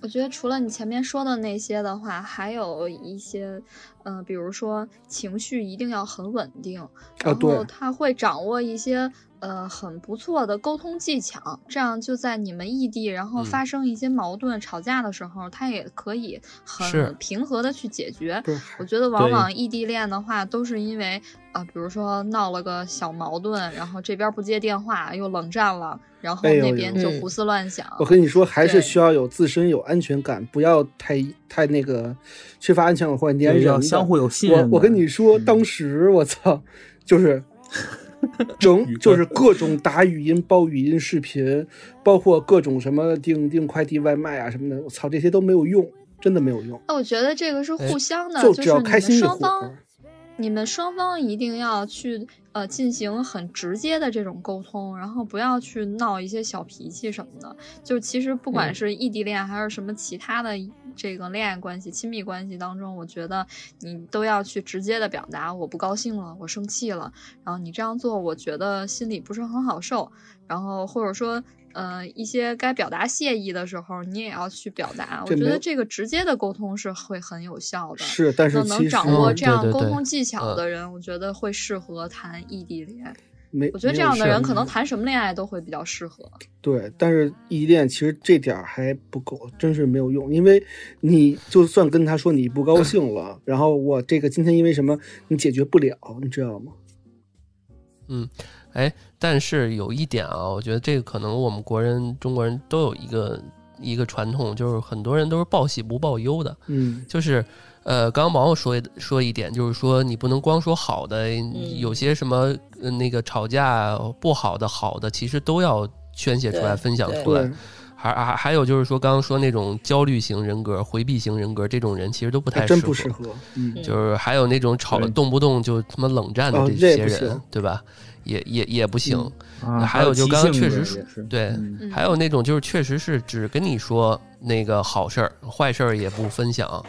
我觉得除了你前面说的那些的话，还有一些，呃，比如说情绪一定要很稳定，然后他会掌握一些呃很不错的沟通技巧，这样就在你们异地，然后嗯发生一些矛盾、吵架的时候，他也可以很平和的去解决。我觉得往往异地恋的话，都是因为啊、比如说闹了个小矛盾，然后这边不接电话，又冷战了，然后那边就胡思乱想。我跟你说，还是需要有自身有安全感，不要太太那个缺乏安全感或者粘人的。要相互有信任我我跟你说，嗯当时我操，就是整 就是各种打语音、包语音视频，包括各种什么订订快递、外卖啊什么的，我操，这些都没有用，真的没有用，那我觉得这个是哎互相的，就是只要你们开心一会双方儿。你们双方一定要去呃进行很直接的这种沟通，然后不要去闹一些小脾气什么的。就其实不管嗯是异地恋还是什么其他的这个恋爱关系、亲密关系当中，我觉得你都要去直接的表达我不高兴了，我生气了，然后你这样做，我觉得心里不是很好受。然后或者说。呃，一些该表达谢意的时候，你也要去表达。我觉得这个直接的沟通是会很有效的。是，但是能掌握这样沟通技巧嗯的人，我觉得会适合谈异地恋。没，我觉得这样的人可能谈什么恋爱都会比较适合。对，但是异地恋其实这点还不够，真是没有用，因为你就算跟他说你不高兴了，然后我这个今天因为什么你解决不了，你知道吗？嗯，哎，但是有一点啊，我觉得这个可能我们国人、中国人都有一个一个传统，就是很多人都是报喜不报忧的，嗯，就是。呃，刚刚毛毛说说一点，就是说你不能光说好的，有些什么、呃那个吵架不好的、好的，其实都要宣泄出来、分享出来。，还还还有就是说，刚刚说那种焦虑型人格、回避型人格这种人，其实都不太适合。不适合。嗯，就是还有那种吵对动不动就他妈冷战的哦这些人，对吧？也也也不行。啊，还有就刚刚确实是对还有那种就是确实是只跟你说那个好事儿，坏事儿也不分享。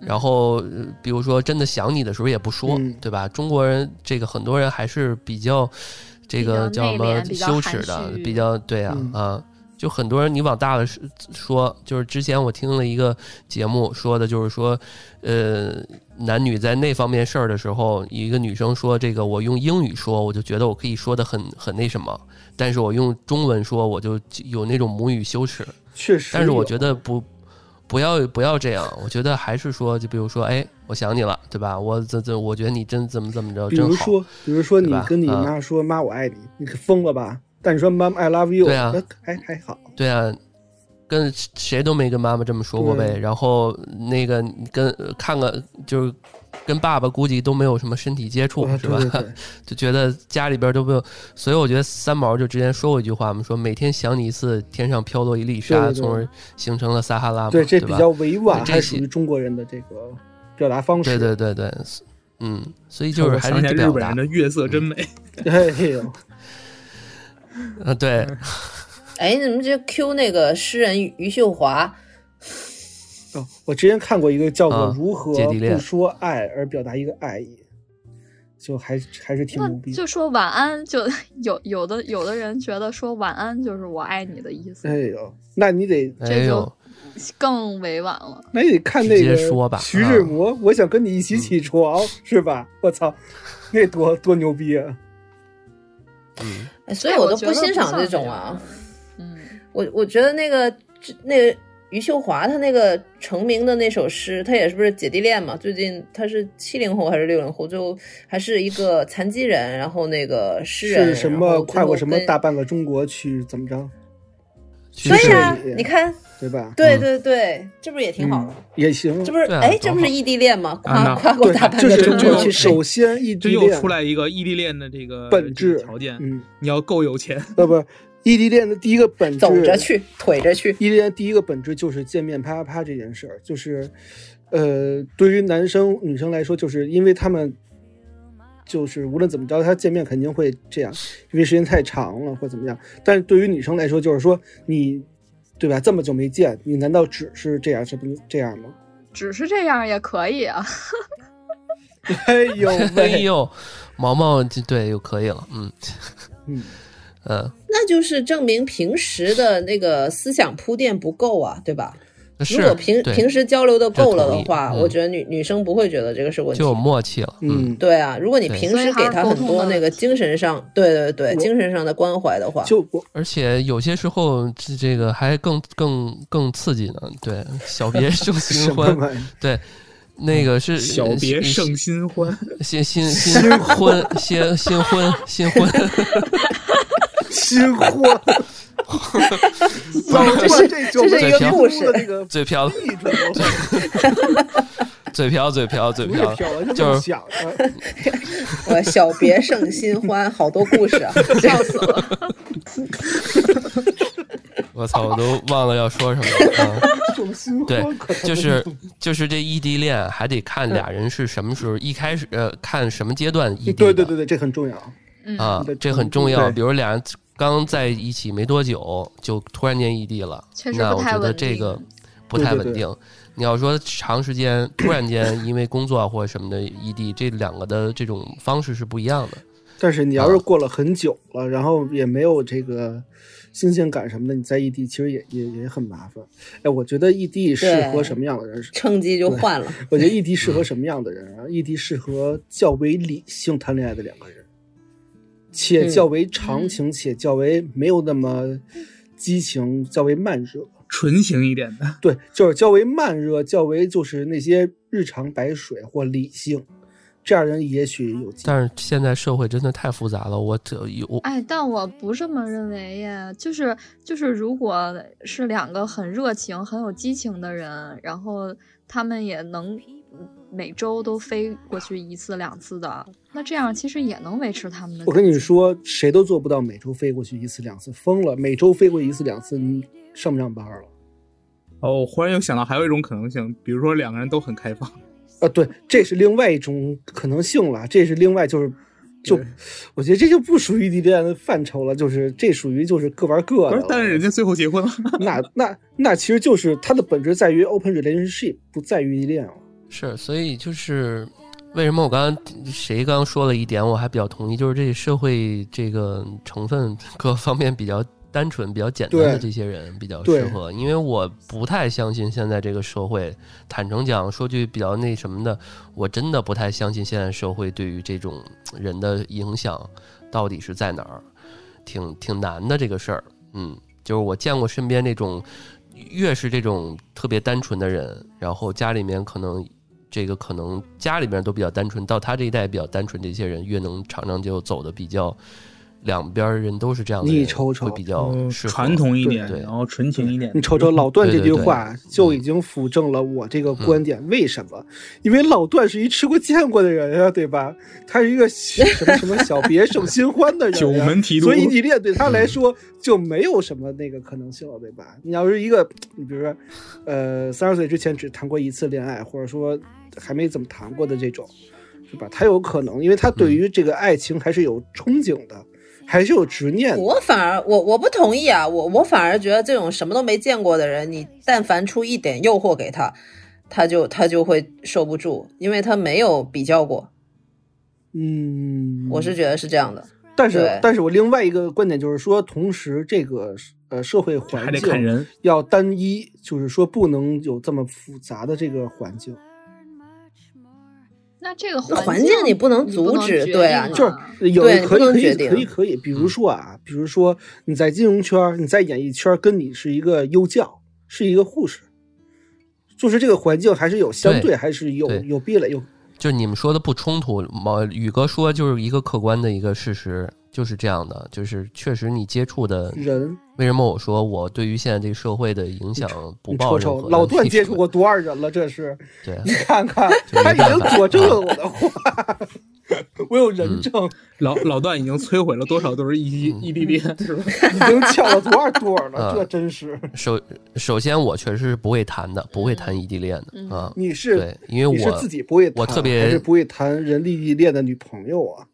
然后，呃比如说真的想你的时候也不说，嗯对吧？中国人这个很多人还是比较这个叫什么羞耻的比较对啊、嗯啊，就很多人你往大了说说，就是之前我听了一个节目说的，就是说，呃，男女在那方面事儿的时候，一个女生说这个我用英语说，我就觉得我可以说的很很那什么，但是我用中文说，我就有那种母语羞耻。确实。但是我觉得不不要不要这样，我觉得还是说，就比如说，哎，我想你了，对吧？我这这，我觉得你真怎么怎么着，比真好。如说，比如说你跟你啊妈说“妈，我爱你”，你可疯了吧？但你说“妈，I love you”，对啊还还好。对啊，跟谁都没跟妈妈这么说过呗。然后那个你跟看个就是跟爸爸估计都没有什么身体接触，啊是吧？对对对 就觉得家里边都没有，所以我觉得三毛就之前说过一句话嘛，说每天想你一次，天上飘落一粒沙，对对对从而形成了撒哈拉嘛，对，这比较委婉，还属于中国人的这个表达方式。对对对对，嗯，所以就是还是得表达日本人，的月色真美。哎呦，嗯，对，哎，你们这 Q 那个诗人余余秀华，哦，我之前看过一个叫做啊《如何不说爱而表达一个爱意》，就还还是挺牛逼的。就说晚安，就有有的有的人觉得说晚安就是我爱你的意思，哎呦，那你得这就，更委婉了。那你得看那个说吧徐志摩，我想跟你一起起床，是吧？我操，那多多牛逼啊！嗯，哎所以哎我都不欣赏这种啊。嗯，我我觉得那个那个余秀华她那个成名的那首诗，她也是不是姐弟恋嘛？最近她是七零后还是六零后？就还是一个残疾人，然后那个诗人是什么跨过什么大半个中国去怎么着，去世对呀、你看，对吧？对对对，这不是也挺好的？嗯也行这。不是哎，这不是异地恋吗？跨跨过大，半就是个中国去首先异地恋又出来一个异地恋的这个本质条件，嗯，你要够有钱。呃不，异地恋的第一个本质，走着去，腿着去。异地恋第一个本质就是见面啪啪啪这件事儿，就是，呃，对于男生女生来说，就是因为他们，就是无论怎么着，他见面肯定会这样，因为时间太长了或怎么样。但是对于女生来说，就是说你，对吧？这么久没见，你难道只是这样，这不这样吗？只是这样也可以啊。哎呦哎 喂，呦，毛毛就对又可以了，嗯嗯，嗯，那就是证明平时的那个思想铺垫不够啊，对吧？是如果平平时交流的够了的话，嗯。我觉得女女生不会觉得这个是问题。就。有默契了，嗯，嗯，对啊，如果你平时给她很多那个精神上，对对对，精神上的关怀的话，就而且有些时候这这个还更更更刺激呢，对，小别胜新 欢？对，那个是小别胜新欢，新新新婚新新婚新婚，新欢，老 这是这就这是一个故故事那个嘴瓢嘴瓢嘴瓢嘴瓢，就是么想的。呃，小别胜新欢，好多故事啊。笑死了。我操，我都忘了要说什么了。对就是就是这异地恋还得看俩人是什么时候，一开始呃看什么阶段异地的对对对对，这很重要。啊这很重要。对比如俩人刚在一起没多久，就突然间异地了，那我觉得这个不太稳定。你要说长时间 突然间因为工作啊或者什么的异地，这两个的这种方式是不一样的。但是你要是啊过了很久了，然后也没有这个新鲜感什么的，你在异地其实也也也很麻烦。哎，我觉得异地适合什么样的人？趁机就换了，我觉得异地适合什么样的人啊？异地适合较为理性谈恋爱的两个人，且嗯较为长情，且较为没有那么激情，较为慢热。纯情一点的。对，就是较为慢热，较为就是那些日常白水或理性，这样人也许有。但是现在社会真的太复杂了，我这有哎，但我不这么认为呀。就是就是，如果是两个很热情、很有激情的人，然后他们也能每周都飞过去一次两次的，那这样其实也能维持他们的。我跟你，说，谁都做不到每周飞过去一次两次，疯了！每周飞过去一次两次，你上不上班了？哦，我忽然又想到还有一种可能性，比如说两个人都很开放，啊，对，这是另外一种可能性了。这是另外就是，就我觉得这就不属于异地恋的范畴了，就是这属于就是各玩各的。，不是但是人家最后结婚了。那那那其实就是它的本质在于 open relationship，不在于异地恋了。是，所以就是为什么我刚刚谁刚刚说了一点，我还比较同意，就是这社会这个成分各方面比较单纯、比较简单的这些人比较适合，因为我不太相信现在这个社会，坦诚讲，说句比较那什么的，我真的不太相信现在社会对于这种人的影响到底是在哪儿，挺挺难的这个事儿，嗯。就是我见过身边那种越是这种特别单纯的人，然后家里面可能这个可能家里边都比较单纯，到他这一代比较单纯，这些人越能常常就走的比较。两边人都是这样的，你瞅瞅会比较嗯传统一点，对然后纯情一点。你瞅瞅老段这句话就已经辅证了我这个观点。为什么？因为老段是一吃过见过的人呀，对吧？他是一个什么什么小别胜新欢的人呀，九门提督所以异地恋对他来说就没有什么那个可能性了，对吧？你要是一个，你比如说，呃，三十岁之前只谈过一次恋爱，或者说还没怎么谈过的这种，是吧？他有可能，因为他对于这个爱情还是有憧憬的，还是有执念。我反而我我不同意啊，我我反而觉得这种什么都没见过的人，你但凡出一点诱惑给他，他就他就会受不住，因为他没有比较过。嗯，我是觉得是这样的。但是，但是我另外一个观点就是说，同时这个呃社会环还得看境人，要单一，就是说不能有这么复杂的这个环境。那这个环境境你不能阻止决对啊就是有可以可以可以可以，比如说啊，比如说你在金融圈，你在演艺圈，跟你是一个幼教，是一个护士，就是这个环境还是有相对，对还是有有壁垒，有就你们说的不冲突，毛宇哥说就是一个客观的一个事实，就是这样的，就是确实你接触的人。为什么我说我对于现在这个社会的影响不你瞅瞅，抱任何老段接触过多少人了？这是对，你看看，他已经佐证了我的话，我有人嗯证，老老段已经摧毁了多少都是异地异地恋，是吧？已经撬了多少朵了？啊这真是，首首先我确实是不会谈的，不会谈异地恋的嗯啊，你是对，因为我是自己不会谈，我特别还是不会谈人异地恋的女朋友啊？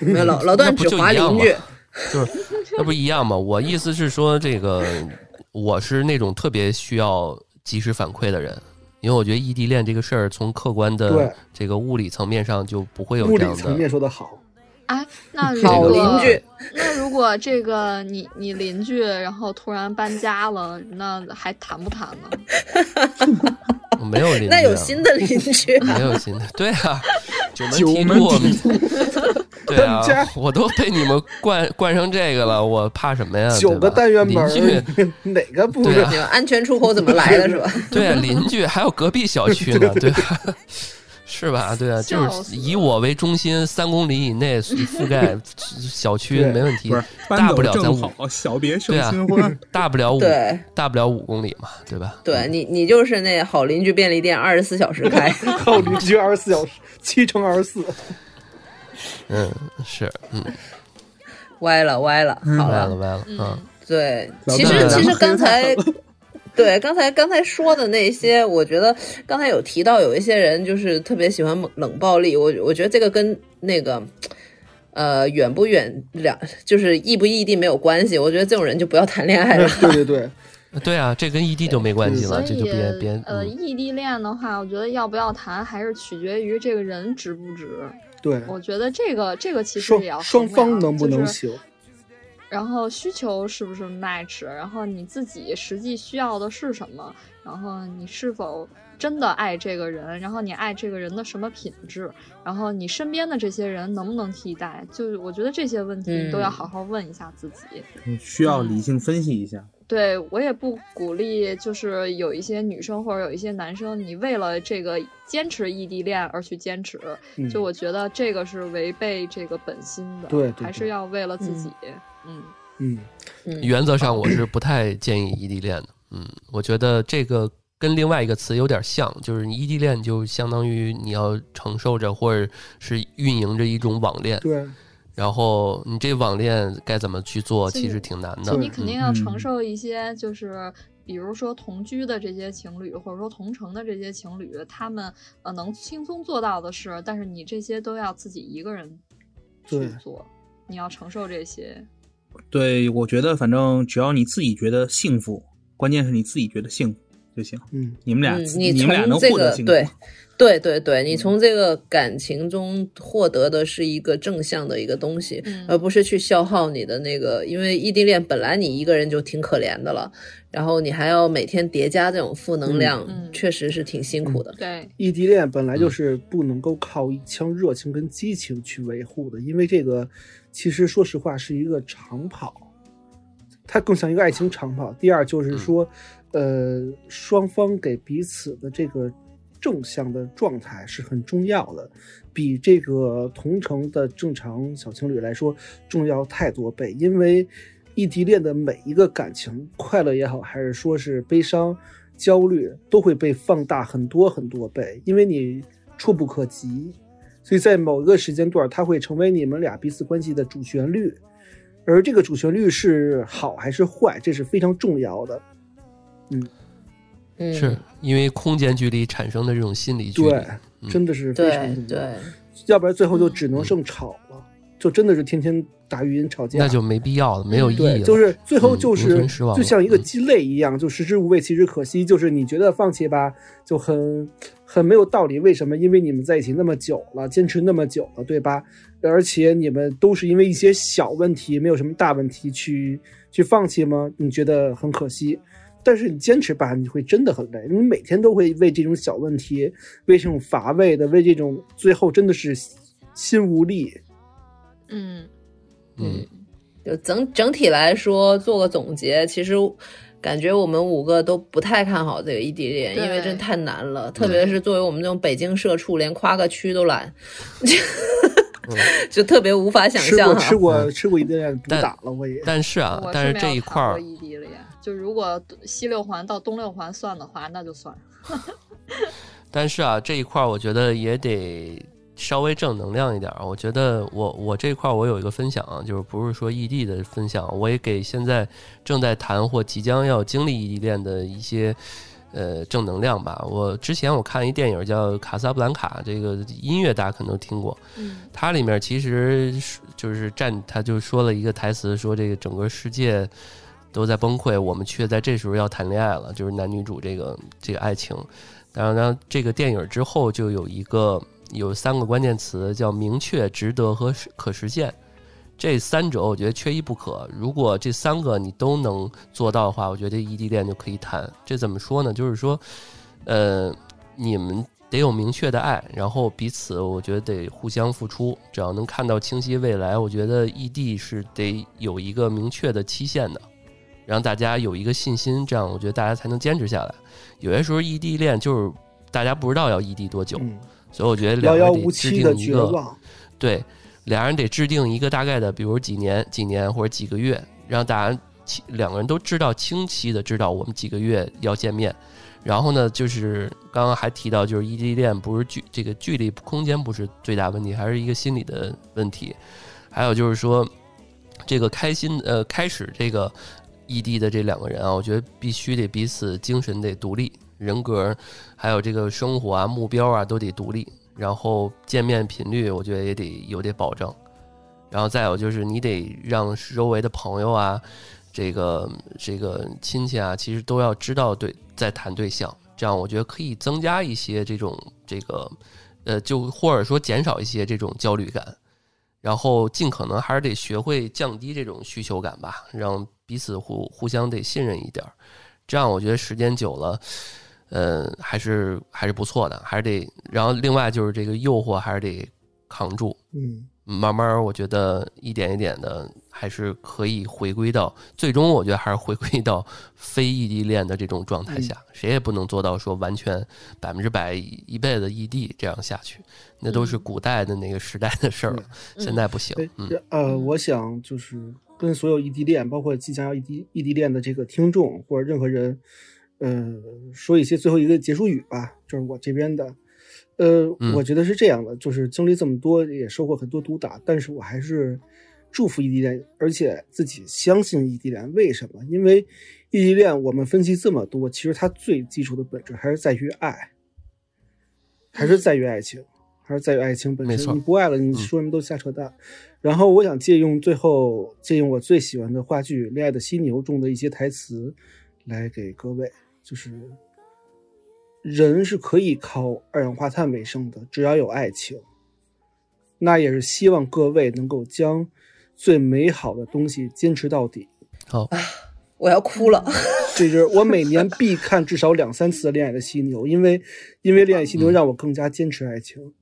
没有老 老段只那不就一样吗划邻居，就是那不一样吗？我意思是说，这个我是那种特别需要及时反馈的人，因为我觉得异地恋这个事儿，从客观的这个物理层面上就不会有这样理层面的。说的好，哎，那如果邻居，那如果这个你你邻居然后突然搬家了，那还谈不谈呢？没有邻居、啊，那有新的邻居，没有新的，对啊，九门提督，提 对啊我都被你们惯惯成这个了，我怕什么呀？九个对吧单元门邻居，哪个不是对啊？你们安全出口怎么来的是吧？对啊，邻居还有隔壁小区呢，对吧？是吧？对啊，就是以我为中心，三公里以内覆盖 小区没问题大不了咱五，小别胜对啊新婚。大不了五，对大不了五公里嘛，对吧？对，你你就是那好邻居便利店，二十四小时开。好邻居二十四小时，七乘二十四，嗯，是，嗯，歪了歪了，好了歪了，歪了，嗯，对，其实其实刚才，对刚才刚才说的那些，我觉得刚才有提到有一些人就是特别喜欢冷冷暴力，我我觉得这个跟那个。呃，远不远两就是异不异地没有关系，我觉得这种人就不要谈恋爱了。对对对，对啊，这跟异地就没关系了，这就别别，异地恋的话，我觉得要不要谈还是取决于这个人值不值。对，我觉得这个这个其实双也要双方能不能就是行？然后需求是不是 match，然后你自己实际需要的是什么，然后你是否真的爱这个人，然后你爱这个人的什么品质，然后你身边的这些人能不能替代，就是我觉得这些问题嗯都要好好问一下自己。需要理性分析一下。对我也不鼓励，就是有一些女生或者有一些男生，你为了这个坚持异地恋而去坚持，嗯。就我觉得这个是违背这个本心的，对对对还是要为了自己，嗯嗯，嗯，原则上我是不太建议异地恋的，嗯，我觉得这个跟另外一个词有点像，就是你异地恋就相当于你要承受着或者是运营着一种网恋，对，然后你这网恋该怎么去做，其实挺难的就。你肯定嗯要嗯承受一些，就是比如说同居的这些情侣，或者说同城的这些情侣，他们呃能轻松做到的事，但是你这些都要自己一个人去做，你要承受这些。对，我觉得反正只要你自己觉得幸福，关键是你自己觉得幸福。就行。嗯，你们俩，嗯，你们俩能从这获得幸福。个对对对对，你从这个感情中获得的是一个正向的一个东西，嗯而不是去消耗你的那个。因为异地恋本来你一个人就挺可怜的了，然后你还要每天叠加这种负能量，确实是挺辛苦的。对，异地恋本来就是不能够靠一腔热情跟激情去维护的，因为这个其实说实话是一个长跑，它更像一个爱情长跑。第二就是说，呃，双方给彼此的这个正向的状态是很重要的，比这个同城的正常小情侣来说重要太多倍。因为异地恋的每一个感情，快乐也好，还是说是悲伤、焦虑，都会被放大很多很多倍，因为你触不可及。所以在某一个时间段，它会成为你们俩彼此关系的主旋律，而这个主旋律是好还是坏，这是非常重要的。嗯，嗯，是因为空间距离产生的这种心理距离，对，真的是非常对重要。对，要不然最后就只能剩吵了，就真的是天天打语音吵架。那就没必要了，没有意义，了。就是最后就是、就像一个嗯鸡肋一样，就食之无味，弃之可惜。就是你觉得放弃吧，就很很没有道理。为什么？因为你们在一起那么久了，坚持那么久了，对吧？而且你们都是因为一些小问题，没有什么大问题去去放弃吗？你觉得很可惜。但是你坚持吧，你会真的很累。你每天都会为这种小问题，为这种乏味的，为这种最后真的是心无力。嗯，嗯，就整整体来说做个总结，其实感觉我们五个都不太看好这个异地恋，因为真太难了，特别是作为我们这种北京社畜，连跨个区都懒，就特别无法想吃象哈。过吃过吃过一点毒但打了，我也。但是啊，但是这一块儿就如果西六环到东六环算的话，那就算。但是啊，这一块儿我觉得也得稍微正能量一点儿。我觉得我我这一块儿我有一个分享啊，就是不是说异地的分享，我也给现在正在谈或即将要经历异地恋的一些呃正能量吧。我之前我看一电影叫《卡萨布兰卡》，这个音乐大家可能都听过，嗯它里面其实是就是站，他就说了一个台词，说这个整个世界都在崩溃，我们却在这时候要谈恋爱了，就是男女主这个这个爱情。当然呢，这个电影之后就有一个有三个关键词叫明确、值得和可实现。这三者我觉得缺一不可。如果这三个你都能做到的话，我觉得异地恋就可以谈。这怎么说呢？就是说，呃，你们得有明确的爱，然后彼此我觉得得互相付出。只要能看到清晰未来，我觉得异地是得有一个明确的期限的，让大家有一个信心，这样我觉得大家才能坚持下来。有些时候异地恋就是大家不知道要异地多久，嗯，所以我觉得两个人得制定一个。对，俩人得制定一个大概的，比如几年、几年或者几个月，让大家两个人都知道清晰的知道我们几个月要见面。然后呢，就是刚刚还提到，就是异地恋不是距这个距离空间不是最大问题，还是一个心理的问题。还有就是说，这个开心呃开始这个异地的这两个人啊，我觉得必须得彼此精神得独立，人格还有这个生活啊目标啊都得独立。然后见面频率，我觉得也得有点保证。然后再有就是你得让周围的朋友啊，这个这个亲戚啊，其实都要知道对在谈对象，这样我觉得可以增加一些这种这个呃，就或者说减少一些这种焦虑感。然后尽可能还是得学会降低这种需求感吧，让彼此互互相得信任一点儿。这样我觉得时间久了，呃，还是还是不错的，还是得。然后另外就是这个诱惑还是得扛住，嗯，慢慢我觉得一点一点的还是可以回归到最终，我觉得还是回归到非异地恋的这种状态下，谁也不能做到说完全百分之百一辈子异地这样下去，那都是嗯古代的那个时代的事儿了，嗯现在不行对。，嗯呃，我想就是跟所有异地恋，包括即将要异地异地恋的这个听众或者任何人，呃，说一些最后一个结束语吧，就是我这边的。呃，嗯我觉得是这样的，就是经历这么多，也受过很多毒打，但是我还是祝福异地恋，而且自己相信异地恋。为什么？因为异地恋我们分析这么多，其实它最基础的本质还是在于爱，还是在于爱情，还是在于爱情本身。你不爱了，你嗯说什么都瞎扯淡。然后我想借用最后借用我最喜欢的话剧《恋爱的犀牛》中的一些台词，来给各位，就是人是可以靠二氧化碳为生的，只要有爱情。那也是希望各位能够将最美好的东西坚持到底。好，我要哭了。这是我每年必看至少两三次的《恋爱的犀牛》，因为因为《恋爱犀牛》让我更加坚持爱情。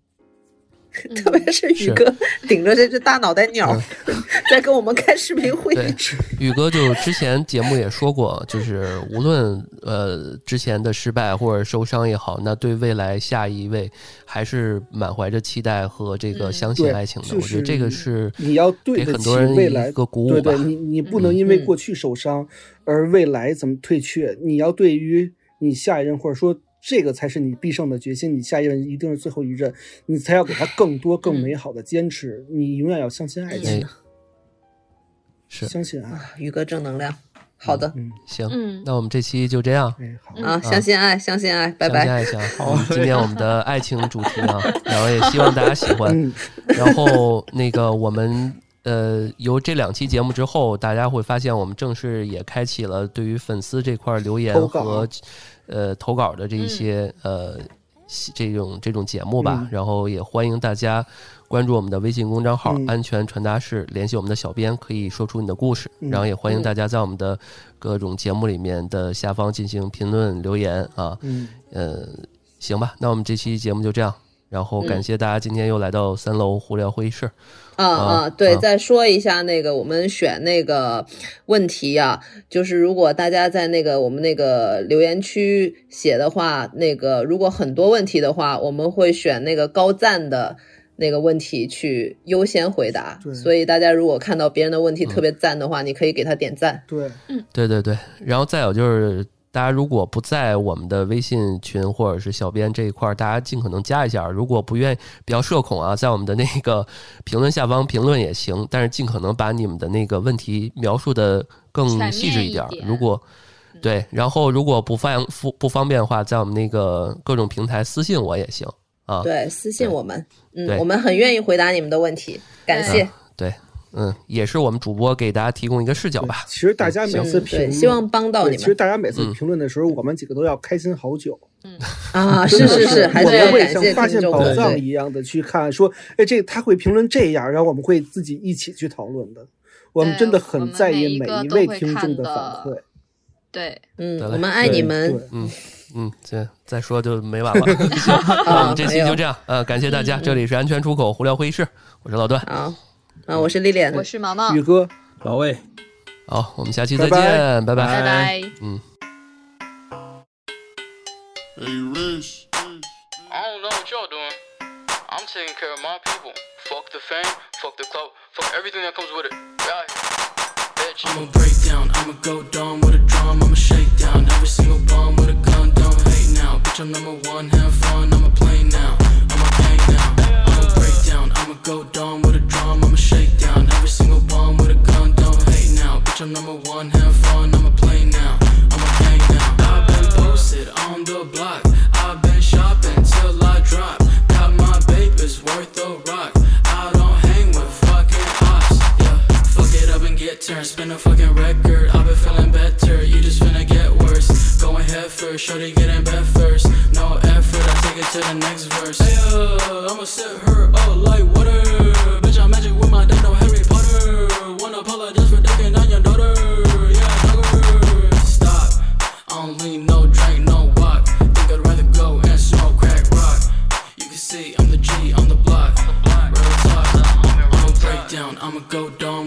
特别是宇哥顶着这只大脑袋鸟嗯 在跟我们开视频会议。，宇哥就之前节目也说过，就是无论呃之前的失败或者受伤也好，那对未来下一位还是满怀着期待和这个嗯相信爱情的。就我觉得这个是你要对得起很多人未来一个鼓舞吧对对，。你你不能因为嗯过去受伤而未来怎么退却，你要对于你下一任或者说这个才是你必胜的决心，你下一任一定是最后一任，你才要给他更多更美好的坚持，你永远要相信爱情哎，是相信爱。宇哥正能量，好的嗯，行，嗯那我们这期就这样。嗯，好，啊，相信爱，相信爱，拜拜。相信爱情，好，今天我们的爱情主题啊，然后也希望大家喜欢。嗯，然后那个我们呃，由这两期节目之后，大家会发现我们正式也开启了对于粉丝这块留言和呃投稿的这一些、呃这种这种节目吧。嗯然后也欢迎大家关注我们的微信公众号“嗯安全传达室”，联系我们的小编，可以说出你的故事。嗯然后也欢迎大家在我们的各种节目里面的下方进行评论留言啊。嗯，呃，行吧，那我们这期节目就这样。然后感嗯谢大家今天又来到三楼互聊会议室。啊啊啊，对，啊再说一下那个我们选那个问题啊，就是如果大家在那个我们那个留言区写的话，那个如果很多问题的话，我们会选那个高赞的。那个问题去优先回答，对所以大家如果看到别人的问题嗯特别赞的话，你可以给他点赞。对，嗯对对对，然后再有就是，大家如果不在我们的微信群或者是小编这一块儿，大家尽可能加一下。如果不愿意，比较社恐啊，在我们的那个 评论下方评论也行，但是尽可能把你们的那个问题描述的更细致点儿。面一点如果对，然后如果不方不不方便的话，在我们那个各种平台私信我也行啊。对，私信我们，嗯，我们很愿意回答你们的问题，感谢。对，嗯，也是我们主播给大家提供一个视角吧。其实大家每次嗯，评论，希望帮到，你们其实大家每次嗯评论的时候，我们几个都要开心好久。嗯啊！是是是，还我是会像感谢发现宝藏一样的去看，说，哎，这他会评论这样，然后我们会自己一起去讨论的。我们真的很在意每一位听众的反馈。对，嗯，我们爱你们。嗯嗯，这再说就没完了。那我们这期就这样，呃，感谢大家，这里是安全出口胡聊会议室，我是老段，好，啊，我是丽莲，我是毛毛，宇哥，老魏。好，我们下期再见，拜拜拜拜。嗯。Hey, Rich. I don't know what y'all doing. I'm taking care of my people. Fuck the fame, fuck the clout, fuck everything that comes with it. Get out here. Bitch. I'ma break down, I'ma go down with a drum, I'ma shake down every single bomb with a gun, don't hate now. Bitch, I'm number one, have fun, I'ma play now, I'ma gang now. I'ma break down, I'ma go down Bitch, I'm number one, have fun, I'ma play now, I'ma gang now. I've been posted on the block, I've been shopping till I drop. Got my papers worth a rock. I don't hang with fucking ops. Yeah, fuck it up and get turned. Spin a fucking record. I've been feeling better. You just finna get worse. Going head first, shorty get in bed first. No effort, I take it to the next verse. Hey, uh, I'ma set her up like water. Bitch, I'm magic with my dick, no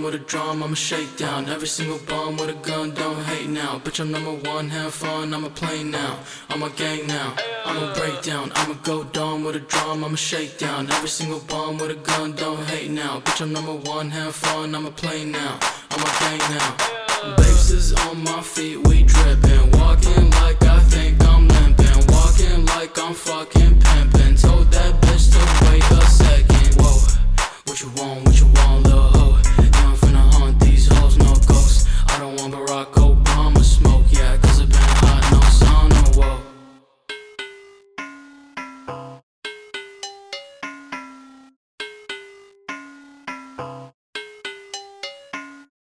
with a drum, I'm a shakedown. Every single bomb with a gun, don't hate now. Bitch, I'm number one, have fun, I'm a play now. I'm a gang now, I'm a breakdown. I'm a go down with a drum, I'm a shakedown. Every single bomb with a gun, don't hate now. Bitch, I'm number one, have fun, I'm a play now. I'm a gang now. Babes is on my feet, we drippin'. Walking like I think I'm limping. Walking like I'm fucking pimpin'. Told that bitch to wait a second. Whoa, what you want?